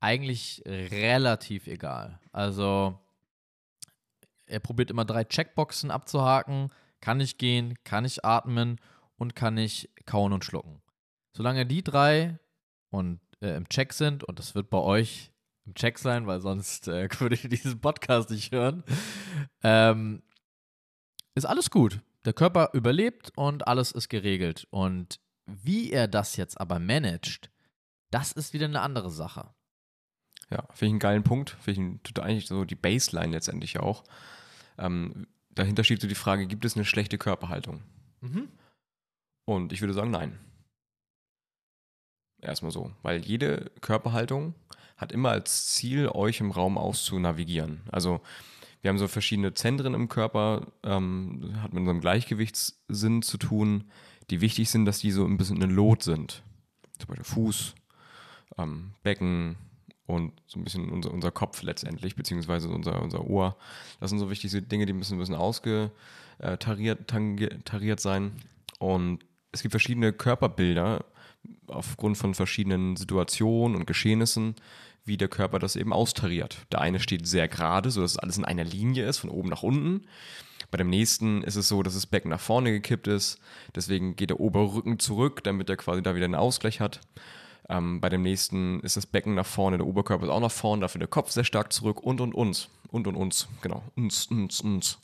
eigentlich relativ egal. Also er probiert immer drei Checkboxen abzuhaken. Kann ich gehen, kann ich atmen und kann ich kauen und schlucken. Solange die drei und äh, im Check sind, und das wird bei euch im Check sein, weil sonst äh, würde ich diesen Podcast nicht hören, ähm, ist alles gut. Der Körper überlebt und alles ist geregelt. Und wie er das jetzt aber managt, das ist wieder eine andere Sache. Ja, finde ich einen geilen Punkt. Finde ich eigentlich so die Baseline letztendlich auch. Ähm, dahinter steht so die Frage: Gibt es eine schlechte Körperhaltung? Mhm. Und ich würde sagen, nein. Erstmal so. Weil jede Körperhaltung hat immer als Ziel, euch im Raum auszunavigieren. Also, wir haben so verschiedene Zentren im Körper, ähm, hat mit unserem Gleichgewichtssinn zu tun, die wichtig sind, dass die so ein bisschen in Lot sind. Zum Beispiel Fuß, ähm, Becken und so ein bisschen unser, unser Kopf letztendlich, beziehungsweise unser, unser Ohr. Das sind so wichtige Dinge, die müssen ein bisschen ausgetariert tariert sein. Und es gibt verschiedene Körperbilder aufgrund von verschiedenen Situationen und Geschehnissen, wie der Körper das eben austariert. Der eine steht sehr gerade, sodass alles in einer Linie ist, von oben nach unten. Bei dem nächsten ist es so, dass das Becken nach vorne gekippt ist. Deswegen geht der Oberrücken zurück, damit er quasi da wieder einen Ausgleich hat. Ähm, bei dem nächsten ist das Becken nach vorne, der Oberkörper ist auch nach vorne, dafür der Kopf sehr stark zurück und und uns. Und und uns, genau. Uns, uns, uns.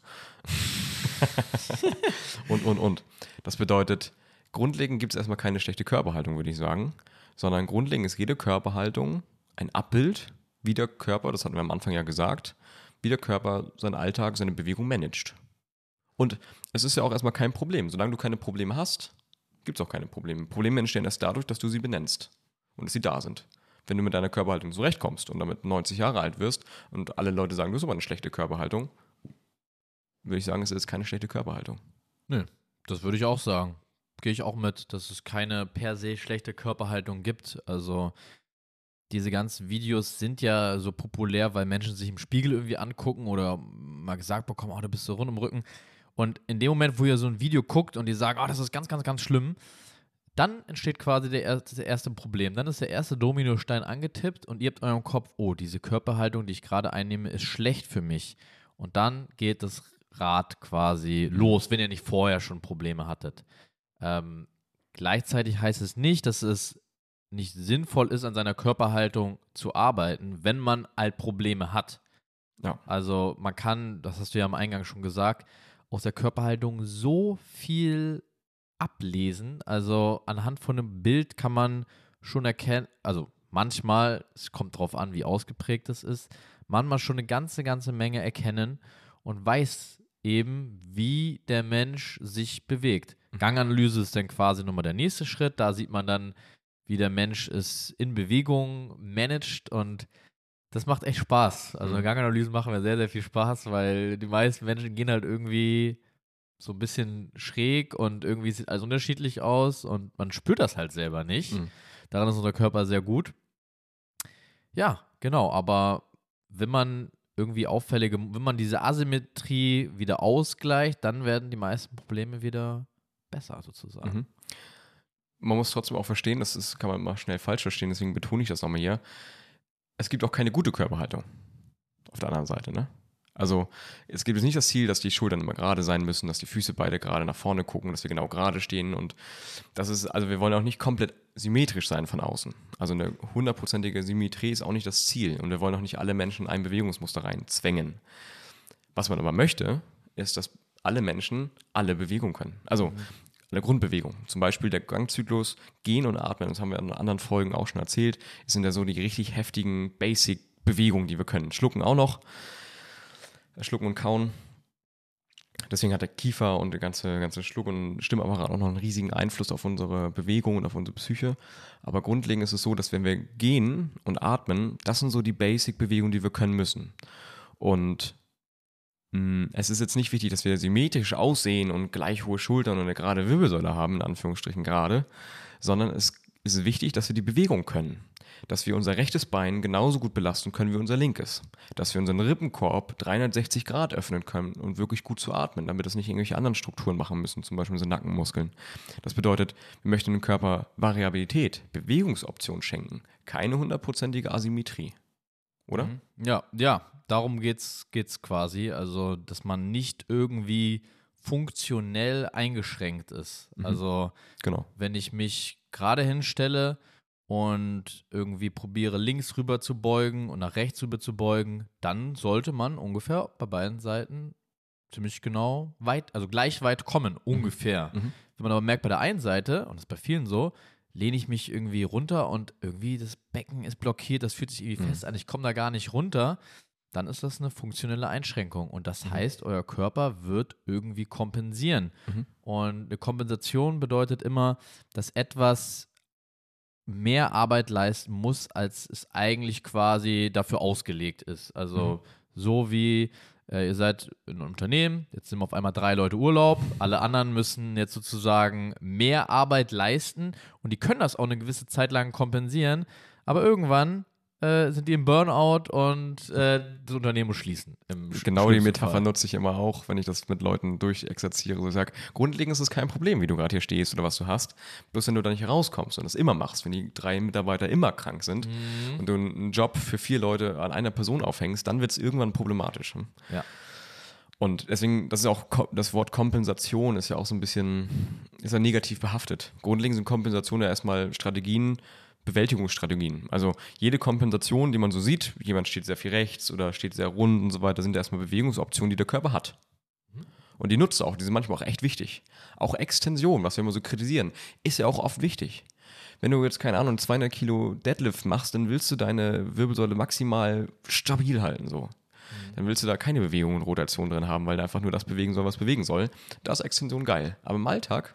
und, und, und. Das bedeutet, grundlegend gibt es erstmal keine schlechte Körperhaltung, würde ich sagen, sondern grundlegend ist jede Körperhaltung ein Abbild, wie der Körper, das hatten wir am Anfang ja gesagt, wie der Körper seinen Alltag, seine Bewegung managt. Und es ist ja auch erstmal kein Problem. Solange du keine Probleme hast, gibt es auch keine Probleme. Probleme entstehen erst dadurch, dass du sie benennst und dass sie da sind. Wenn du mit deiner Körperhaltung zurechtkommst und damit 90 Jahre alt wirst und alle Leute sagen, du hast aber eine schlechte Körperhaltung, würde ich sagen, es ist keine schlechte Körperhaltung. Nö, das würde ich auch sagen. Gehe ich auch mit, dass es keine per se schlechte Körperhaltung gibt. Also diese ganzen Videos sind ja so populär, weil Menschen sich im Spiegel irgendwie angucken oder mal gesagt bekommen, oh, da bist du rund im Rücken. Und in dem Moment, wo ihr so ein Video guckt und die sagen, oh, das ist ganz, ganz, ganz schlimm, dann entsteht quasi der, das erste Problem. Dann ist der erste Dominostein angetippt und ihr habt eurem Kopf, oh, diese Körperhaltung, die ich gerade einnehme, ist schlecht für mich. Und dann geht das Rad quasi los, wenn ihr nicht vorher schon Probleme hattet. Ähm, gleichzeitig heißt es nicht, dass es nicht sinnvoll ist, an seiner Körperhaltung zu arbeiten, wenn man halt Probleme hat. Ja. Also man kann, das hast du ja am Eingang schon gesagt, aus der Körperhaltung so viel ablesen. Also anhand von einem Bild kann man schon erkennen, also manchmal, es kommt darauf an, wie ausgeprägt es ist, manchmal schon eine ganze, ganze Menge erkennen und weiß eben, wie der Mensch sich bewegt. Mhm. Ganganalyse ist dann quasi nochmal der nächste Schritt. Da sieht man dann, wie der Mensch es in Bewegung managt und das macht echt Spaß. Also Mhm. Ganganalysen machen mir sehr, sehr viel Spaß, weil die meisten Menschen gehen halt irgendwie so ein bisschen schräg und irgendwie sieht alles unterschiedlich aus und man spürt das halt selber nicht. Mhm. Daran ist unser Körper sehr gut. Ja, genau, aber wenn man irgendwie auffällige, wenn man diese Asymmetrie wieder ausgleicht, dann werden die meisten Probleme wieder besser sozusagen. Mhm. Man muss trotzdem auch verstehen, das ist, kann man mal schnell falsch verstehen, deswegen betone ich das nochmal hier. Es gibt auch keine gute Körperhaltung. Auf der anderen Seite, ne? Also, es gibt jetzt nicht das Ziel, dass die Schultern immer gerade sein müssen, dass die Füße beide gerade nach vorne gucken, dass wir genau gerade stehen und das ist, also wir wollen auch nicht komplett symmetrisch sein von außen. Also eine hundertprozentige Symmetrie ist auch nicht das Ziel und wir wollen auch nicht alle Menschen in ein Bewegungsmuster reinzwängen. Was man aber möchte, ist, dass alle Menschen alle Bewegungen können. Also eine Grundbewegung. Zum Beispiel der Gangzyklus, Gehen und Atmen, das haben wir in anderen Folgen auch schon erzählt, sind ja so die richtig heftigen Basic-Bewegungen, die wir können. Schlucken auch noch. Schlucken und Kauen. Deswegen hat der Kiefer und der ganze, ganze Schluck- und Stimmapparat auch noch einen riesigen Einfluss auf unsere Bewegung und auf unsere Psyche. Aber grundlegend ist es so, dass wenn wir gehen und atmen, das sind so die Basic-Bewegungen, die wir können müssen. Und es ist jetzt nicht wichtig, dass wir symmetrisch aussehen und gleich hohe Schultern und eine gerade Wirbelsäule haben, in Anführungsstrichen gerade, sondern es ist wichtig, dass wir die Bewegung können. Dass wir unser rechtes Bein genauso gut belasten können wie unser linkes. Dass wir unseren Rippenkorb 360 Grad öffnen können und wirklich gut zu atmen, damit das nicht irgendwelche anderen Strukturen machen müssen, zum Beispiel unsere Nackenmuskeln. Das bedeutet, wir möchten dem Körper Variabilität, Bewegungsoption schenken, keine hundertprozentige Asymmetrie. Oder? Mhm. Ja, ja, darum geht's, geht's quasi. Also, dass man nicht irgendwie funktionell eingeschränkt ist. Mhm. Also, Genau. wenn ich mich gerade hinstelle und irgendwie probiere, links rüber zu beugen und nach rechts rüber zu beugen, dann sollte man ungefähr bei beiden Seiten ziemlich genau weit, also gleich weit kommen, ungefähr. Mhm. Wenn man aber merkt, bei der einen Seite, und das ist bei vielen so, lehne ich mich irgendwie runter und irgendwie das Becken ist blockiert, das fühlt sich irgendwie Mhm. fest an, ich komme da gar nicht runter, dann ist das eine funktionelle Einschränkung. Und das Mhm. heißt, euer Körper wird irgendwie kompensieren. Mhm. Und eine Kompensation bedeutet immer, dass etwas mehr Arbeit leisten muss, als es eigentlich quasi dafür ausgelegt ist. Also so wie äh, ihr seid in einem Unternehmen, jetzt sind auf einmal drei Leute Urlaub, alle anderen müssen jetzt sozusagen mehr Arbeit leisten und die können das auch eine gewisse Zeit lang kompensieren, aber irgendwann äh, sind die im Burnout und äh, das Unternehmen muss schließen. Genau die Metapher Fall. nutze ich immer auch, wenn ich das mit Leuten durchexerziere. So ich sage, grundlegend ist es kein Problem, wie du gerade hier stehst oder was du hast. Bloß wenn du da nicht rauskommst und das immer machst, wenn die drei Mitarbeiter immer krank sind Mhm. und du einen Job für vier Leute an einer Person aufhängst, dann wird es irgendwann problematisch. hm? Ja. Und deswegen, das ist auch das Wort Kompensation ist ja auch so ein bisschen, ist ja negativ behaftet. Grundlegend sind Kompensationen ja erstmal Strategien, Bewältigungsstrategien. Also jede Kompensation, die man so sieht, jemand steht sehr viel rechts oder steht sehr rund und so weiter, sind erstmal Bewegungsoptionen, die der Körper hat. Und die nutzt auch, die sind manchmal auch echt wichtig. Auch Extension, was wir immer so kritisieren, ist ja auch oft wichtig. Wenn du jetzt, keine Ahnung, 200 Kilo Deadlift machst, dann willst du deine Wirbelsäule maximal stabil halten, so. Dann willst du da keine Bewegung und Rotation drin haben, weil da einfach nur das bewegen soll, was bewegen soll. Da ist Extension geil. Aber im Alltag,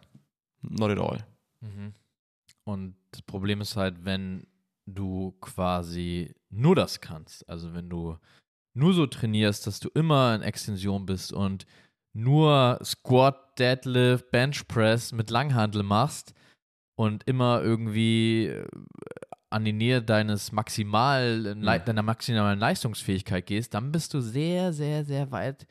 not at all. Und das Problem ist halt, wenn du quasi nur das kannst, also wenn du nur so trainierst, dass du immer in Extension bist und nur Squat, Deadlift, Bench Press mit Langhandel machst und immer irgendwie äh, an die Nähe deines maximal, Ja. deiner maximalen Leistungsfähigkeit gehst, dann bist du sehr, sehr, sehr weit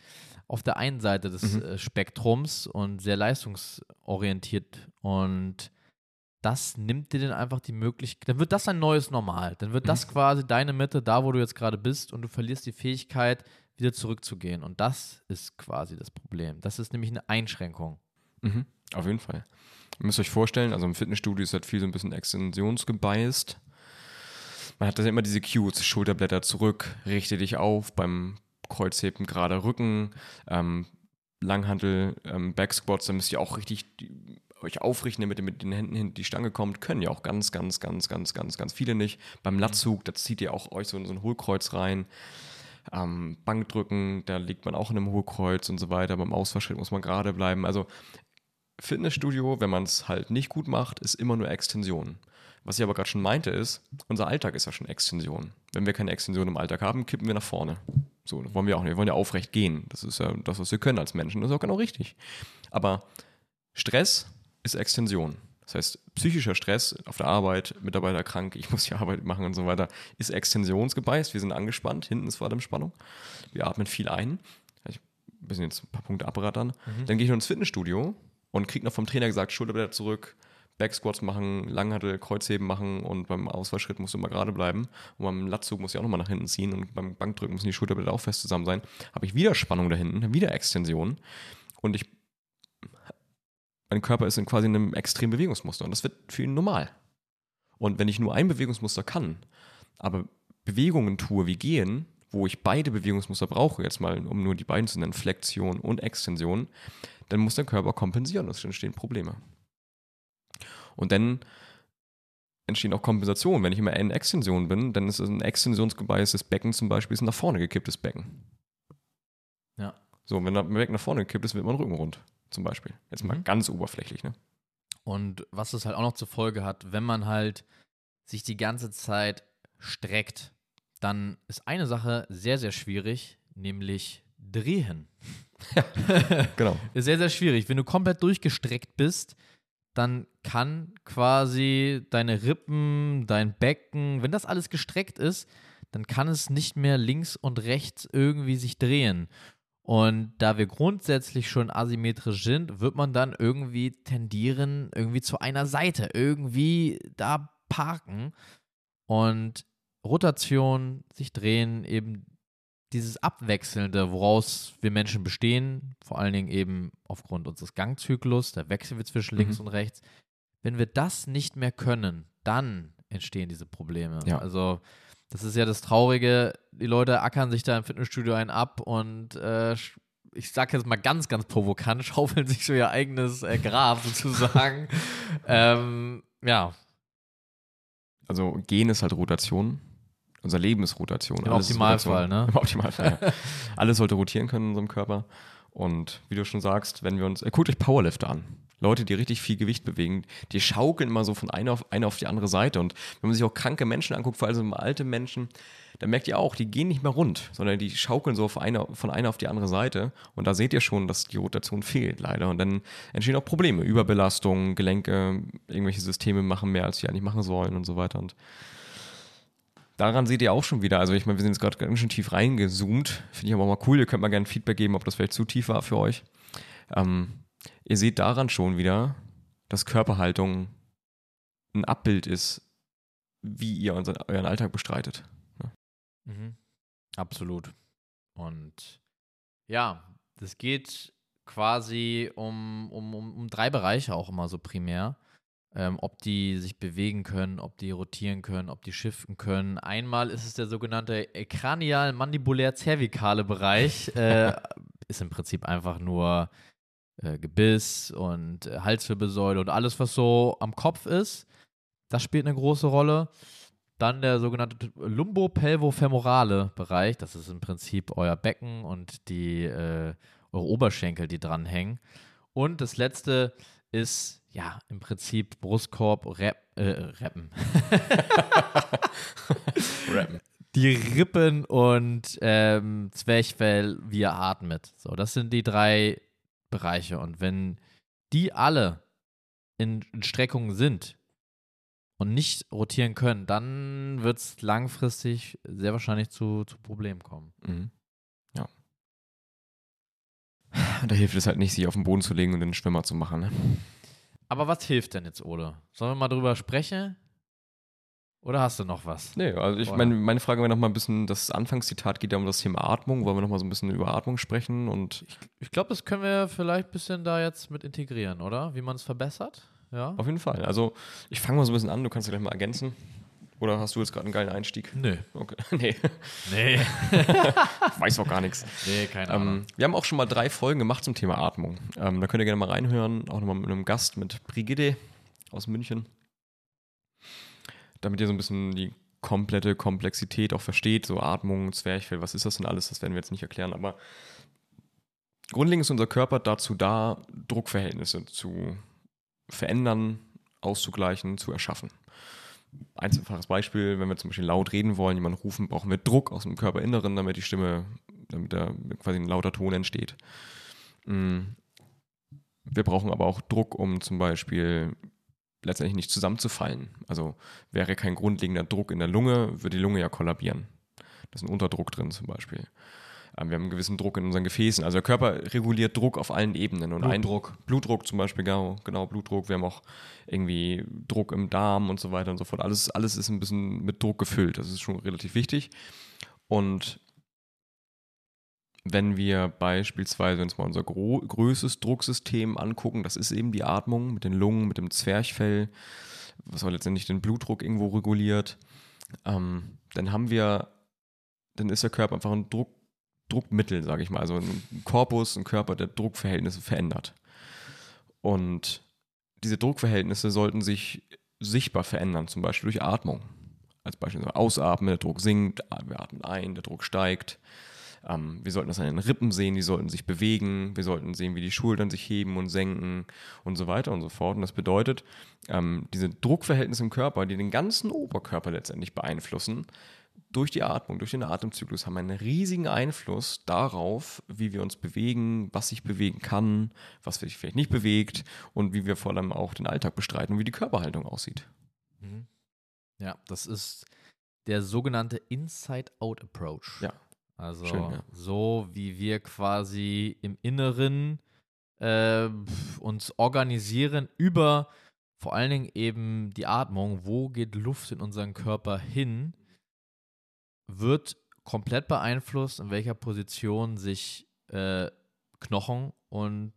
auf der einen Seite des Mhm. äh, Spektrums und sehr leistungsorientiert und das nimmt dir dann einfach die Möglichkeit, dann wird das ein neues Normal. Dann wird das quasi deine Mitte, da wo du jetzt gerade bist und du verlierst die Fähigkeit, wieder zurückzugehen. Und das ist quasi das Problem. Das ist nämlich eine Einschränkung. Mhm, auf jeden Fall. Ihr müsst euch vorstellen, also im Fitnessstudio ist halt viel so ein bisschen extensionsgebiased. Man hat da immer diese Cues, Schulterblätter zurück, richte dich auf, beim Kreuzheben gerade Rücken, ähm, Langhantel, ähm, Backsquats, da müsst ihr auch richtig euch aufrichten, damit ihr mit den Händen hinter die Stange kommt. Können ja auch ganz, ganz, ganz, ganz, ganz, ganz viele nicht. Beim Latzug, da zieht ihr auch euch so in so ein Hohlkreuz rein. Ähm, Bankdrücken, da liegt man auch in einem Hohlkreuz und so weiter. Beim Ausfallschritt muss man gerade bleiben. Also Fitnessstudio, wenn man es halt nicht gut macht, ist immer nur Extension. Was ich aber gerade schon meinte, ist, unser Alltag ist ja schon Extension. Wenn wir keine Extension im Alltag haben, kippen wir nach vorne. So, das wollen wir auch nicht. Wir wollen ja aufrecht gehen. Das ist ja das, was wir können als Menschen. Das ist auch genau richtig. Aber Stress ist Extension. Das heißt, psychischer Stress auf der Arbeit, Mitarbeiter krank, ich muss die Arbeit machen und so weiter, ist extensionsgebeißt. Wir sind angespannt, hinten ist Spannung. Wir atmen viel ein. Ich müssen jetzt ein paar Punkte abrattern. Dann gehe ich noch ins Fitnessstudio und kriege noch vom Trainer gesagt, Schulterblätter zurück, Backsquats machen, Langhantel, Kreuzheben machen und beim Ausfallschritt musst du immer gerade bleiben. Und beim Latzug muss ich auch nochmal nach hinten ziehen und beim Bankdrücken müssen die Schulterblätter auch fest zusammen sein. Habe ich wieder Spannung da hinten, wieder Extension und ich mein Körper ist in quasi einem extremen Bewegungsmuster und das wird für ihn normal. Und wenn ich nur ein Bewegungsmuster kann, aber Bewegungen tue wie gehen, wo ich beide Bewegungsmuster brauche, jetzt mal um nur die beiden zu nennen, Flexion und Extension, dann muss der Körper kompensieren, es entstehen Probleme. Und dann entstehen auch Kompensationen. Wenn ich immer in Extension bin, dann ist es ein extensionsgebeißtes Becken zum Beispiel ist ein nach vorne gekipptes Becken. Ja. So, wenn der Becken nach vorne gekippt ist, wird mein Rücken rund, zum Beispiel. Jetzt mal Mhm. ganz oberflächlich, ne? Und was es halt auch noch zur Folge hat, wenn man halt sich die ganze Zeit streckt, dann ist eine Sache sehr, sehr schwierig, nämlich drehen. Genau. Ist sehr, sehr schwierig. Wenn du komplett durchgestreckt bist, dann kann quasi deine Rippen, dein Becken, wenn das alles gestreckt ist, dann kann es nicht mehr links und rechts irgendwie sich drehen. Und da wir grundsätzlich schon asymmetrisch sind, wird man dann irgendwie tendieren, irgendwie zu einer Seite, irgendwie da parken und Rotation, sich drehen, eben dieses Abwechselnde, woraus wir Menschen bestehen, vor allen Dingen eben aufgrund unseres Gangzyklus, da wechseln wir zwischen links Mhm. und rechts. Wenn wir das nicht mehr können, dann entstehen diese Probleme. Ja. Also das ist ja das Traurige, die Leute ackern sich da im Fitnessstudio einen ab und äh, ich sag jetzt mal ganz, ganz provokant, schaufeln sich so ihr eigenes äh, Grab sozusagen. ähm, ja, Also gehen ist halt Rotation. Unser Leben ist Rotation. Im Alles Optimalfall, ne? Im Optimalfall, ja. Alles sollte rotieren können in unserem Körper. Und wie du schon sagst, wenn wir uns, äh, guckt euch Powerlifter an. Leute, die richtig viel Gewicht bewegen, die schaukeln immer so von einer auf, einer auf die andere Seite. Und wenn man sich auch kranke Menschen anguckt, vor allem alte Menschen, dann merkt ihr auch, die gehen nicht mehr rund, sondern die schaukeln so einer, von einer auf die andere Seite. Und da seht ihr schon, dass die Rotation fehlt, leider. Und dann entstehen auch Probleme. Überbelastung, Gelenke, irgendwelche Systeme machen mehr, als sie eigentlich machen sollen und so weiter. Und daran seht ihr auch schon wieder, also ich meine, wir sind jetzt gerade ganz schön tief reingezoomt. Finde ich aber mal cool. Ihr könnt mal gerne Feedback geben, ob das vielleicht zu tief war für euch. Ähm, ihr seht daran schon wieder, dass Körperhaltung ein Abbild ist, wie ihr unseren, euren Alltag bestreitet. Mhm. Absolut. Und ja, das geht quasi um, um, um, um drei Bereiche auch immer so primär. Ähm, ob die sich bewegen können, ob die rotieren können, ob die shiften können. Einmal ist es der sogenannte kranial-mandibulär-zervikale Bereich. Äh, ist im Prinzip einfach nur äh, Gebiss und äh, Halswirbelsäule und alles, was so am Kopf ist. Das spielt eine große Rolle. Dann der sogenannte Lumbopelvofemorale Bereich. Das ist im Prinzip euer Becken und die, äh, eure Oberschenkel, die dranhängen. Und das letzte ist ja im Prinzip Brustkorb, Rap, äh, Rappen. Rappen. Die Rippen und ähm, Zwerchfell, wie ihr atmet. So, das sind die drei Bereiche. Und wenn die alle in, Streckungen sind und nicht rotieren können, dann wird es langfristig sehr wahrscheinlich zu, zu Problemen kommen. Mhm. Ja. Da hilft es halt nicht, sich auf den Boden zu legen und den Schwimmer zu machen. Ne? Aber was hilft denn jetzt, Ole? Sollen wir mal drüber sprechen? Oder hast du noch was? Nee, also ich meine, meine Frage wäre nochmal ein bisschen, das Anfangszitat geht ja um das Thema Atmung. Wollen wir nochmal so ein bisschen über Atmung sprechen? Und Ich glaube, das können wir vielleicht ein bisschen da jetzt mit integrieren, oder? Wie man es verbessert? Ja? auf jeden Fall. Also ich fange mal so ein bisschen an, du kannst ja gleich mal ergänzen. Oder hast du jetzt gerade einen geilen Einstieg? Nö. Okay. Nee, Nee. ich weiß auch gar nichts. nee, keine Ahnung. Ähm, wir haben auch schon mal drei Folgen gemacht zum Thema Atmung. Ähm, da könnt ihr gerne mal reinhören, auch nochmal mit einem Gast, mit Brigitte aus München. Damit ihr so ein bisschen die komplette Komplexität auch versteht, so Atmung, Zwerchfell, was ist das denn alles, das werden wir jetzt nicht erklären, aber grundlegend ist unser Körper dazu da, Druckverhältnisse zu verändern, auszugleichen, zu erschaffen. Einfaches Beispiel, wenn wir zum Beispiel laut reden wollen, jemanden rufen, brauchen wir Druck aus dem Körperinneren, damit die Stimme, damit da quasi ein lauter Ton entsteht. Mm. Wir brauchen aber auch Druck, um zum Beispiel letztendlich nicht zusammenzufallen. Also wäre kein grundlegender Druck in der Lunge, würde die Lunge ja kollabieren. Da ist ein Unterdruck drin zum Beispiel. Ähm, Wir haben einen gewissen Druck in unseren Gefäßen. Also der Körper reguliert Druck auf allen Ebenen. Und ein Blutdruck. Blutdruck zum Beispiel, genau, genau, Blutdruck. Wir haben auch irgendwie Druck im Darm und so weiter und so fort. Alles, alles ist ein bisschen mit Druck gefüllt. Das ist schon relativ wichtig. Und wenn wir beispielsweise uns mal unser größtes Drucksystem angucken, das ist eben die Atmung mit den Lungen, mit dem Zwerchfell, was auch letztendlich den Blutdruck irgendwo reguliert, ähm, dann haben wir, dann ist der Körper einfach ein Druck, Druckmittel, sage ich mal, also ein Korpus, ein Körper, der Druckverhältnisse verändert. Und diese Druckverhältnisse sollten sich sichtbar verändern, zum Beispiel durch Atmung. Als Beispiel ausatmen, der Druck sinkt, wir atmen ein, der Druck steigt. Ähm, wir sollten das an den Rippen sehen, die sollten sich bewegen. Wir sollten sehen, wie die Schultern sich heben und senken und so weiter und so fort. Und das bedeutet, ähm, diese Druckverhältnisse im Körper, die den ganzen Oberkörper letztendlich beeinflussen, durch die Atmung, durch den Atemzyklus haben einen riesigen Einfluss darauf, wie wir uns bewegen, was sich bewegen kann, was sich vielleicht nicht bewegt und wie wir vor allem auch den Alltag bestreiten und wie die Körperhaltung aussieht. Mhm. Ja, das ist der sogenannte Inside-Out-Approach. Ja. Also Schön, ja. so wie wir quasi im Inneren äh, uns organisieren über vor allen Dingen eben die Atmung, wo geht Luft in unseren Körper hin, wird komplett beeinflusst, in welcher Position sich äh, Knochen und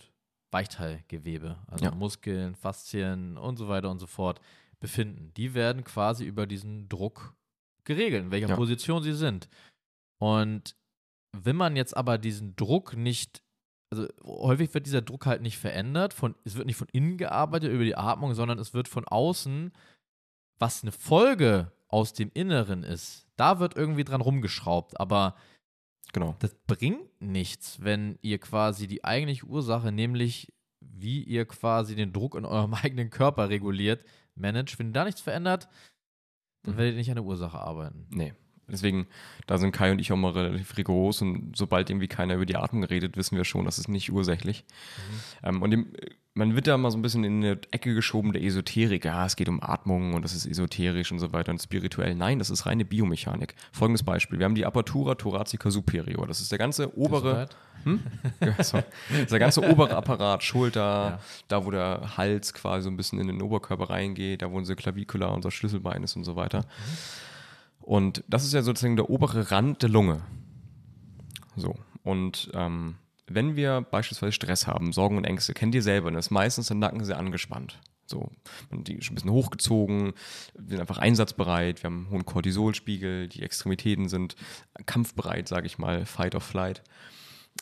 Weichteilgewebe, also Ja. Muskeln, Faszien und so weiter und so fort befinden. Die werden quasi über diesen Druck geregelt, in welcher Ja. Position sie sind. Und wenn man jetzt aber diesen Druck nicht, also häufig wird dieser Druck halt nicht verändert, von, es wird nicht von innen gearbeitet über die Atmung, sondern es wird von außen, was eine Folge aus dem Inneren ist, da wird irgendwie dran rumgeschraubt, aber Genau. das bringt nichts, wenn ihr quasi die eigentliche Ursache, nämlich wie ihr quasi den Druck in eurem eigenen Körper reguliert, managt. Wenn ihr da nichts verändert, dann Mhm. werdet ihr nicht an der Ursache arbeiten. Nee. Deswegen, da sind Kai und ich auch mal relativ rigoros und sobald irgendwie keiner über die Atmung redet, wissen wir schon, das ist nicht ursächlich. Ähm, und dem, man wird da mal so ein bisschen in eine Ecke geschoben der Esoterik. Ja, es geht um Atmung und das ist esoterisch und so weiter und spirituell. Nein, das ist reine Biomechanik. Folgendes Beispiel. Wir haben die Apertura thoracica superior. Das ist der ganze obere, ja, so. Der ganze obere Apparat, Schulter, Ja. da wo der Hals quasi so ein bisschen in den Oberkörper reingeht, da wo unsere Clavicula, unser Schlüsselbein ist und so weiter. Und das ist ja sozusagen der obere Rand der Lunge. So. Und ähm, wenn wir beispielsweise Stress haben, Sorgen und Ängste, kennt ihr selber, dann ist meistens der Nacken sehr angespannt. So, die ist ein bisschen hochgezogen, sind einfach einsatzbereit, wir haben einen hohen Cortisolspiegel, die Extremitäten sind kampfbereit, sage ich mal, Fight or Flight.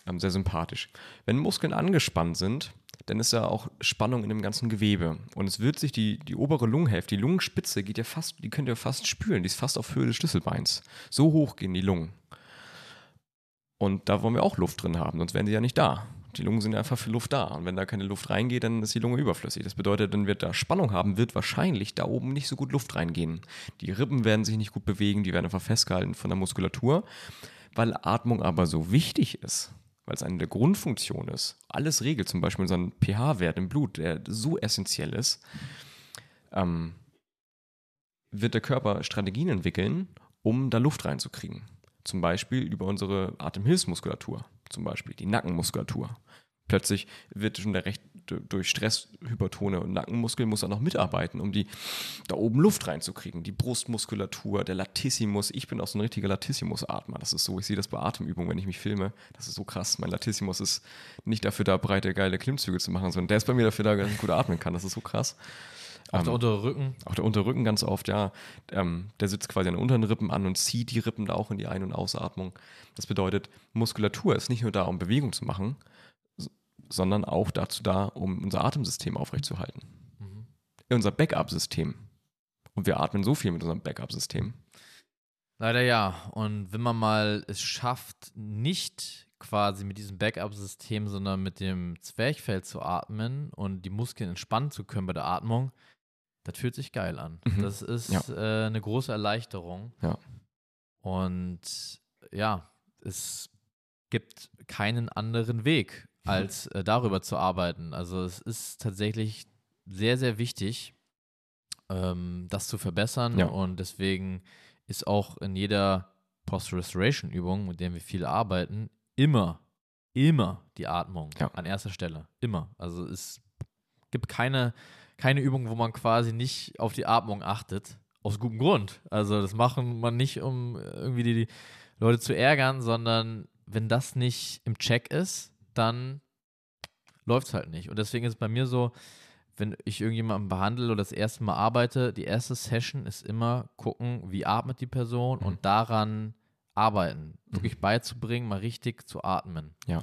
ähm, sehr sympathisch. Wenn Muskeln angespannt sind, dann ist ja auch Spannung in dem ganzen Gewebe. Und es wird sich die, die obere Lungenhälfte, die Lungenspitze geht ja fast, die könnt ihr fast spüren, die ist fast auf Höhe des Schlüsselbeins. So hoch gehen die Lungen. Und da wollen wir auch Luft drin haben, sonst wären die ja nicht da. Die Lungen sind ja einfach für Luft da. Und wenn da keine Luft reingeht, dann ist die Lunge überflüssig. Das bedeutet, dann wird da Spannung haben, wird wahrscheinlich da oben nicht so gut Luft reingehen. Die Rippen werden sich nicht gut bewegen, die werden einfach festgehalten von der Muskulatur. Weil Atmung aber so wichtig ist, weil es eine der Grundfunktionen ist, alles regelt, zum Beispiel unseren pH-Wert im Blut, der so essentiell ist, ähm, wird der Körper Strategien entwickeln, um da Luft reinzukriegen. Zum Beispiel über unsere Atemhilfsmuskulatur, zum Beispiel die Nackenmuskulatur. Plötzlich wird schon der recht durch Stress hypertone Nackenmuskel muss er noch mitarbeiten, um die da oben Luft reinzukriegen. Die Brustmuskulatur, der Latissimus. Ich bin auch so ein richtiger Latissimus-Atmer. Das ist so, ich sehe das bei Atemübungen, wenn ich mich filme. Das ist so krass. Mein Latissimus ist nicht dafür da, breite, geile Klimmzüge zu machen, sondern der ist bei mir dafür da, dass ich gut atmen kann. Das ist so krass. Auch der ähm, untere Rücken? Auch der untere Rücken ganz oft, ja. Ähm, der sitzt quasi an den unteren Rippen an und zieht die Rippen da auch in die Ein- und Ausatmung. Das bedeutet, Muskulatur ist nicht nur da, um Bewegung zu machen, sondern auch dazu da, um unser Atemsystem aufrechtzuerhalten. Mhm. Unser Backup-System. Und wir atmen so viel mit unserem Backup-System. Leider ja. Und wenn man mal es schafft, nicht quasi mit diesem Backup-System, sondern mit dem Zwerchfell zu atmen und die Muskeln entspannen zu können bei der Atmung, das fühlt sich geil an. Mhm. Das ist ja. äh, eine große Erleichterung. Ja. Und ja, es gibt keinen anderen Weg, als äh, darüber zu arbeiten. Also es ist tatsächlich sehr, sehr wichtig, ähm, das zu verbessern. Ja. Und deswegen ist auch in jeder Post-Restoration-Übung, mit der wir viel arbeiten, immer, immer die Atmung ja. an erster Stelle. Immer. Also es gibt keine, keine Übung, wo man quasi nicht auf die Atmung achtet. Aus gutem Grund. Also das machen man nicht, um irgendwie die, die Leute zu ärgern, sondern wenn das nicht im Check ist, dann läuft es halt nicht. Und deswegen ist es bei mir so, wenn ich irgendjemanden behandle oder das erste Mal arbeite, die erste Session ist immer gucken, wie atmet die Person mhm. und daran arbeiten. Mhm. Wirklich beizubringen, mal richtig zu atmen. Ja.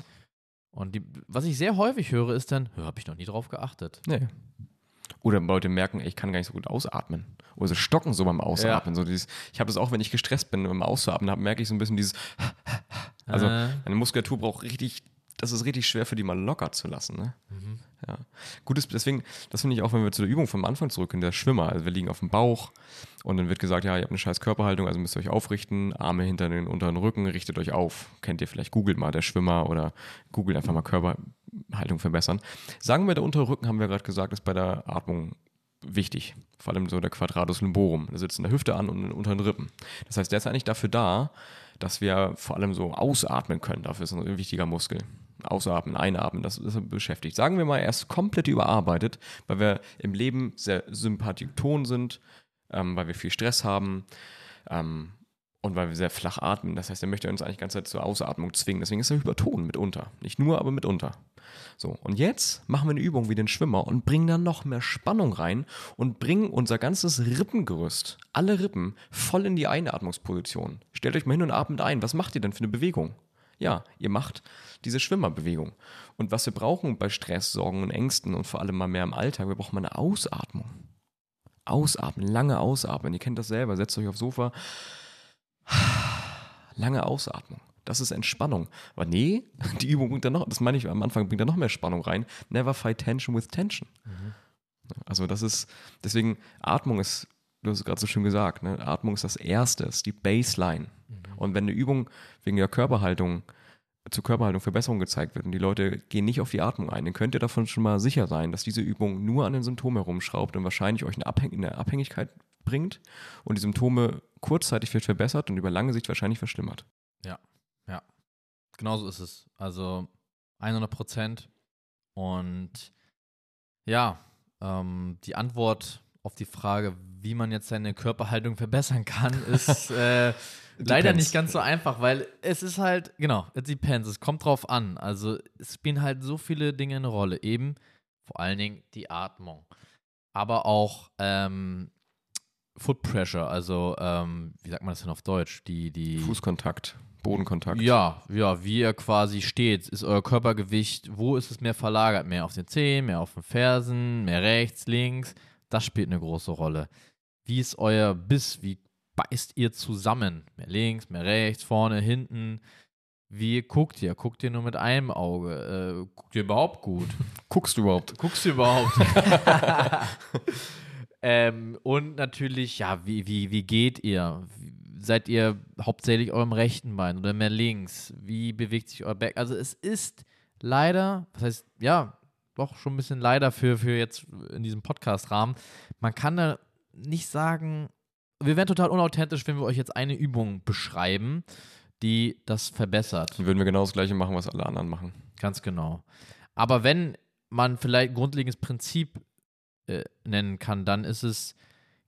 Und die, was ich sehr häufig höre, ist dann, habe ich noch nie drauf geachtet. Nee. Oder Leute merken, ey, ich kann gar nicht so gut ausatmen. Oder sie stocken so beim Ausatmen. Ja. So dieses, ich habe das auch, wenn ich gestresst bin beim Ausatmen habe, merke ich so ein bisschen dieses. Also, äh. meine Muskulatur braucht richtig das ist richtig schwer für die mal locker zu lassen. Ne? Mhm. Ja. Gut ist deswegen, das finde ich auch, wenn wir zu der Übung vom Anfang zurück in der Schwimmer, also wir liegen auf dem Bauch und dann wird gesagt, ja, ihr habt eine scheiß Körperhaltung, also müsst ihr euch aufrichten, Arme hinter den unteren Rücken, richtet euch auf. Kennt ihr vielleicht, googelt mal der Schwimmer oder googelt einfach mal Körperhaltung verbessern. Sagen wir, der untere Rücken, haben wir gerade gesagt, ist bei der Atmung wichtig. Vor allem so der Quadratus lumborum. Der sitzt in der Hüfte an und in den unteren Rippen. Das heißt, der ist eigentlich dafür da, dass wir vor allem so ausatmen können. Dafür ist ein wichtiger Muskel. Ausatmen, einatmen, das ist beschäftigt. Sagen wir mal, er ist komplett überarbeitet, weil wir im Leben sehr sympathikton sind, ähm, weil wir viel Stress haben ähm, und weil wir sehr flach atmen. Das heißt, er möchte uns eigentlich die ganze Zeit zur Ausatmung zwingen. Deswegen ist er hyperton mitunter. Nicht nur, aber mitunter. So, und jetzt machen wir eine Übung wie den Schwimmer und bringen dann noch mehr Spannung rein und bringen unser ganzes Rippengerüst, alle Rippen, voll in die Einatmungsposition. Stellt euch mal hin und atmet ein. Was macht ihr denn für eine Bewegung? Ja, ihr macht diese Schwimmerbewegung. Und was wir brauchen bei Stress, Sorgen und Ängsten und vor allem mal mehr im Alltag, wir brauchen mal eine Ausatmung. Ausatmen, lange ausatmen. Ihr kennt das selber. Setzt euch aufs Sofa. Lange Ausatmung. Das ist Entspannung. Aber nee, die Übung bringt dann noch, das meine ich am Anfang, bringt da noch mehr Spannung rein. Never fight tension with tension. Mhm. Also das ist, deswegen Atmung ist, du hast es gerade so schön gesagt, ne? Atmung ist das Erste, ist die Baseline. Mhm. Und wenn eine Übung wegen der Körperhaltung zur Körperhaltung Verbesserung gezeigt wird und die Leute gehen nicht auf die Atmung ein, dann könnt ihr davon schon mal sicher sein, dass diese Übung nur an den Symptomen herumschraubt und wahrscheinlich euch eine, Abhäng eine Abhängigkeit bringt und die Symptome kurzzeitig wird verbessert und über lange Sicht wahrscheinlich verschlimmert. Ja, ja. Genauso ist es. Also 100 Prozent. Und ja, ähm, die Antwort auf die Frage, wie man jetzt seine Körperhaltung verbessern kann, ist äh, leider nicht ganz so einfach, weil es ist halt, genau, it depends, es kommt drauf an. Also es spielen halt so viele Dinge eine Rolle. Eben vor allen Dingen die Atmung. Aber auch ähm, Foot Pressure, also ähm, wie sagt man das denn auf Deutsch? Die, die Fußkontakt, Bodenkontakt. Ja, ja, wie ihr quasi steht. Ist euer Körpergewicht, wo ist es mehr verlagert? Mehr auf den Zehen, mehr auf den Fersen, mehr rechts, links? Das spielt eine große Rolle. Wie ist euer Biss? Wie beißt ihr zusammen? Mehr links, mehr rechts, vorne, hinten? Wie guckt ihr? Guckt ihr nur mit einem Auge? Äh, guckt ihr überhaupt gut? Guckst du überhaupt? Guckst du überhaupt? ähm, und natürlich, ja, wie, wie, wie geht ihr? Seid ihr hauptsächlich eurem rechten Bein oder mehr links? Wie bewegt sich euer Back? Also es ist leider, was heißt, ja, doch schon ein bisschen leider für, für jetzt in diesem Podcast-Rahmen. Man kann da nicht sagen, wir wären total unauthentisch, wenn wir euch jetzt eine Übung beschreiben, die das verbessert. Dann würden wir genau das Gleiche machen, was alle anderen machen. Ganz genau. Aber wenn man vielleicht ein grundlegendes Prinzip äh, nennen kann, dann ist es,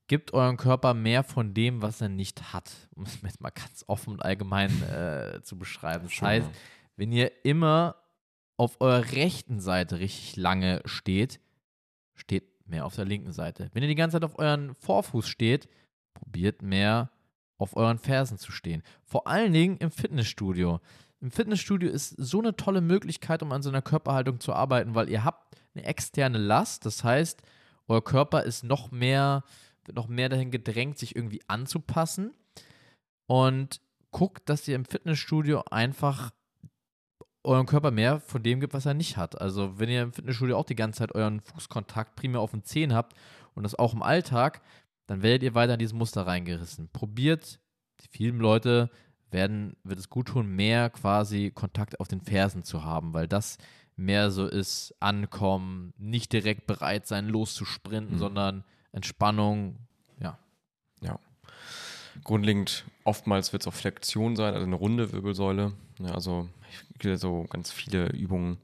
gibt euren Körper mehr von dem, was er nicht hat. Um es jetzt mal ganz offen und allgemein äh, zu beschreiben. Das heißt, wenn ihr immer auf eurer rechten Seite richtig lange steht, steht mehr auf der linken Seite. Wenn ihr die ganze Zeit auf euren Vorfuß steht, probiert mehr auf euren Fersen zu stehen. Vor allen Dingen im Fitnessstudio. Im Fitnessstudio ist so eine tolle Möglichkeit, um an seiner Körperhaltung zu arbeiten, weil ihr habt eine externe Last. Das heißt, euer Körper ist noch mehr, wird noch mehr dahin gedrängt, sich irgendwie anzupassen. Und guckt, dass ihr im Fitnessstudio einfach euren Körper mehr von dem gibt, was er nicht hat. Also wenn ihr im Fitnessstudio auch die ganze Zeit euren Fußkontakt primär auf den Zehen habt und das auch im Alltag, dann werdet ihr weiter in dieses Muster reingerissen. Probiert, die vielen Leute werden, wird es gut tun, mehr quasi Kontakt auf den Fersen zu haben, weil das mehr so ist, ankommen, nicht direkt bereit sein, loszusprinten, Mhm. sondern Entspannung. Grundlegend, oftmals wird es auch Flexion sein, also eine runde Wirbelsäule. Ja, also so ganz viele Übungen.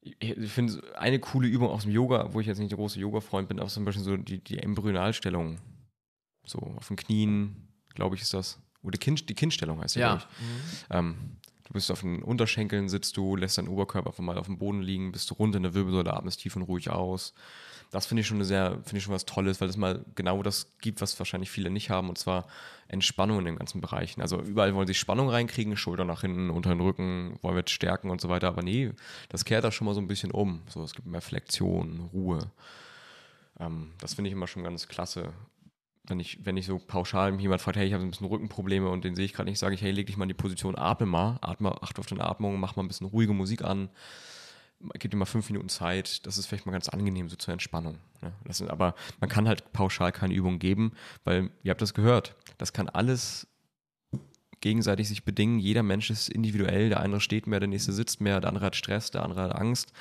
Ich, finde eine coole Übung aus dem Yoga, wo ich jetzt nicht der große Yoga-Freund bin, auch zum Beispiel so die, die Embryonalstellung. So auf den Knien, glaube ich, ist das. Oder Kinn, die Kinnstellung heißt ja, glaub ich. Ähm, du bist auf den Unterschenkeln, sitzt du, lässt deinen Oberkörper einfach mal auf dem Boden liegen, bist du rund in der Wirbelsäule, atmest tief und ruhig aus. Das finde ich schon sehr, finde ich schon was Tolles, weil das mal genau das gibt, was wahrscheinlich viele nicht haben, und zwar Entspannung in den ganzen Bereichen. Also überall wollen sie Spannung reinkriegen, Schulter nach hinten, unter den Rücken, wollen wir jetzt stärken und so weiter, aber nee, das kehrt da schon mal so ein bisschen um. So, es gibt mehr Flexion, Ruhe. Ähm, das finde ich immer schon ganz klasse. Wenn ich, wenn ich so pauschal jemand fragt, hey, ich habe ein bisschen Rückenprobleme und den sehe ich gerade nicht, sage ich, hey, leg dich mal in die Position, atme mal, atme, achte auf deine Atmung, mach mal ein bisschen ruhige Musik an, gib dir mal fünf Minuten Zeit, das ist vielleicht mal ganz angenehm, so zur Entspannung. Ne? Das ist, aber man kann halt pauschal keine Übung geben, weil, ihr habt das gehört, das kann alles gegenseitig sich bedingen. Jeder Mensch ist individuell, der eine steht mehr, der nächste sitzt mehr, der andere hat Stress, der andere hat Angst.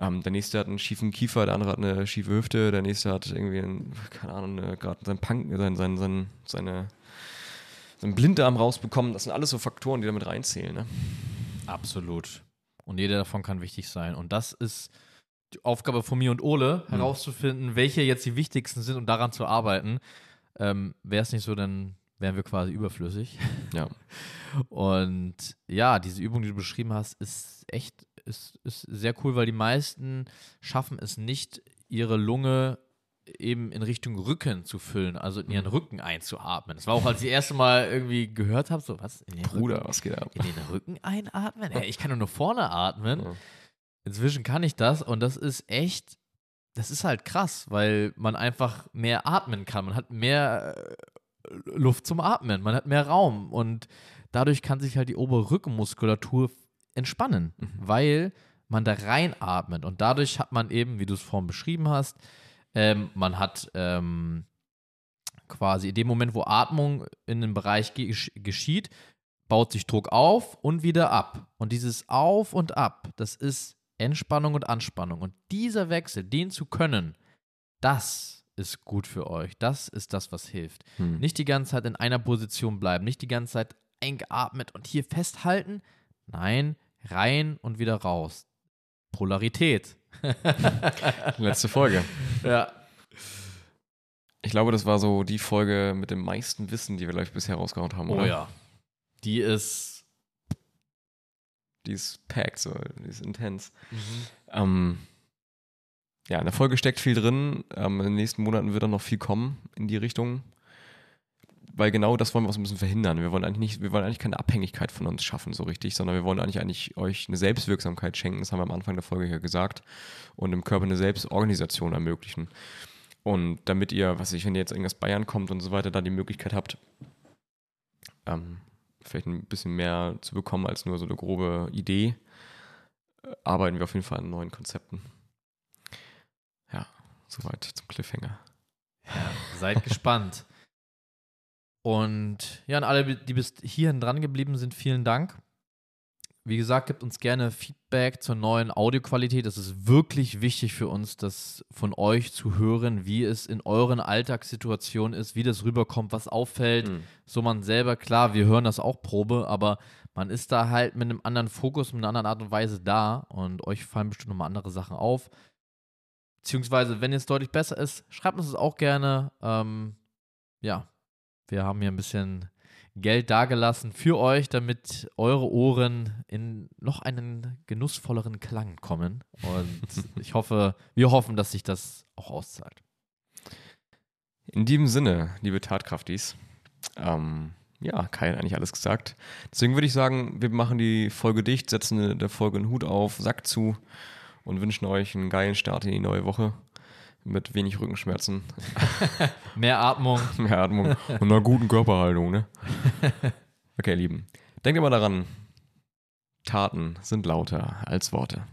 Ähm, der nächste hat einen schiefen Kiefer, der andere hat eine schiefe Hüfte, der nächste hat irgendwie, einen, keine Ahnung, gerade seinen Punk, sein, sein, sein, seine, seinen Blinddarm rausbekommen. Das sind alles so Faktoren, die damit reinzählen. Ne? Absolut. Und jeder davon kann wichtig sein. Und das ist die Aufgabe von mir und Ole, Mhm. herauszufinden, welche jetzt die wichtigsten sind und daran zu arbeiten. Ähm, Wäre es nicht so, dann wären wir quasi überflüssig. Ja. Und ja, diese Übung, die du beschrieben hast, ist echt, ist, ist sehr cool, weil die meisten schaffen es nicht, ihre Lunge eben in Richtung Rücken zu füllen, also in ihren Rücken einzuatmen. Das war auch, als ich das erste Mal irgendwie gehört habe, so, was? In den Bruder, Rücken? was geht ab? in den Rücken einatmen? Ey, ich kann nur nach vorne atmen. Ja. Inzwischen kann ich das und das ist echt, das ist halt krass, weil man einfach mehr atmen kann. Man hat mehr äh, Luft zum Atmen, man hat mehr Raum und dadurch kann sich halt die obere Rückenmuskulatur entspannen, weil man da reinatmet und dadurch hat man eben, wie du es vorhin beschrieben hast, ähm, man hat ähm, quasi in dem Moment, wo Atmung in einem Bereich ge geschieht, baut sich Druck auf und wieder ab. Und dieses Auf und Ab, das ist Entspannung und Anspannung. Und dieser Wechsel, den zu können, das ist gut für euch. Das ist das, was hilft. Hm. Nicht die ganze Zeit in einer Position bleiben, nicht die ganze Zeit eingeatmet und hier festhalten. Nein, rein und wieder raus. Polarität. Letzte Folge. Ja. Ich glaube, das war so die Folge mit dem meisten Wissen, die wir, ich, bisher rausgehauen haben. Oh oder? ja. Die ist. Die ist packed, so, die ist intens. Ähm, ja, in der Folge steckt viel drin. Ähm, in den nächsten Monaten wird dann noch viel kommen in die Richtung. Weil genau das wollen wir so ein bisschen verhindern. Wir wollen eigentlich nicht, wir wollen eigentlich keine Abhängigkeit von uns schaffen, so richtig, sondern wir wollen eigentlich, eigentlich euch eine Selbstwirksamkeit schenken, das haben wir am Anfang der Folge ja gesagt, und im Körper eine Selbstorganisation ermöglichen. Und damit ihr, was ich, wenn ihr jetzt irgendwas Bayern kommt und so weiter, da die Möglichkeit habt, ähm, vielleicht ein bisschen mehr zu bekommen als nur so eine grobe Idee, äh, arbeiten wir auf jeden Fall an neuen Konzepten. Ja, soweit zum Cliffhanger. Ja, seid gespannt. Und ja, an alle, die bis hierhin dran geblieben sind, vielen Dank. Wie gesagt, gebt uns gerne Feedback zur neuen Audioqualität. Es ist wirklich wichtig für uns, das von euch zu hören, wie es in euren Alltagssituationen ist, wie das rüberkommt, was auffällt. Mhm. So man selber, klar, wir hören das auch Probe, aber man ist da halt mit einem anderen Fokus, mit einer anderen Art und Weise da und euch fallen bestimmt nochmal andere Sachen auf. Beziehungsweise, wenn es deutlich besser ist, schreibt uns das auch gerne. Ähm, ja, wir haben hier ein bisschen Geld dagelassen für euch, damit eure Ohren in noch einen genussvolleren Klang kommen. Und ich hoffe, wir hoffen, dass sich das auch auszahlt. In diesem Sinne, liebe Tatkraftis, ähm, ja, Kai hat eigentlich alles gesagt. Deswegen würde ich sagen, wir machen die Folge dicht, setzen der Folge einen Hut auf, Sack zu und wünschen euch einen geilen Start in die neue Woche mit wenig Rückenschmerzen, Mehr Atmung. mehr Atmung und einer guten Körperhaltung, ne? Okay, Lieben, denkt immer daran, Taten sind lauter als Worte.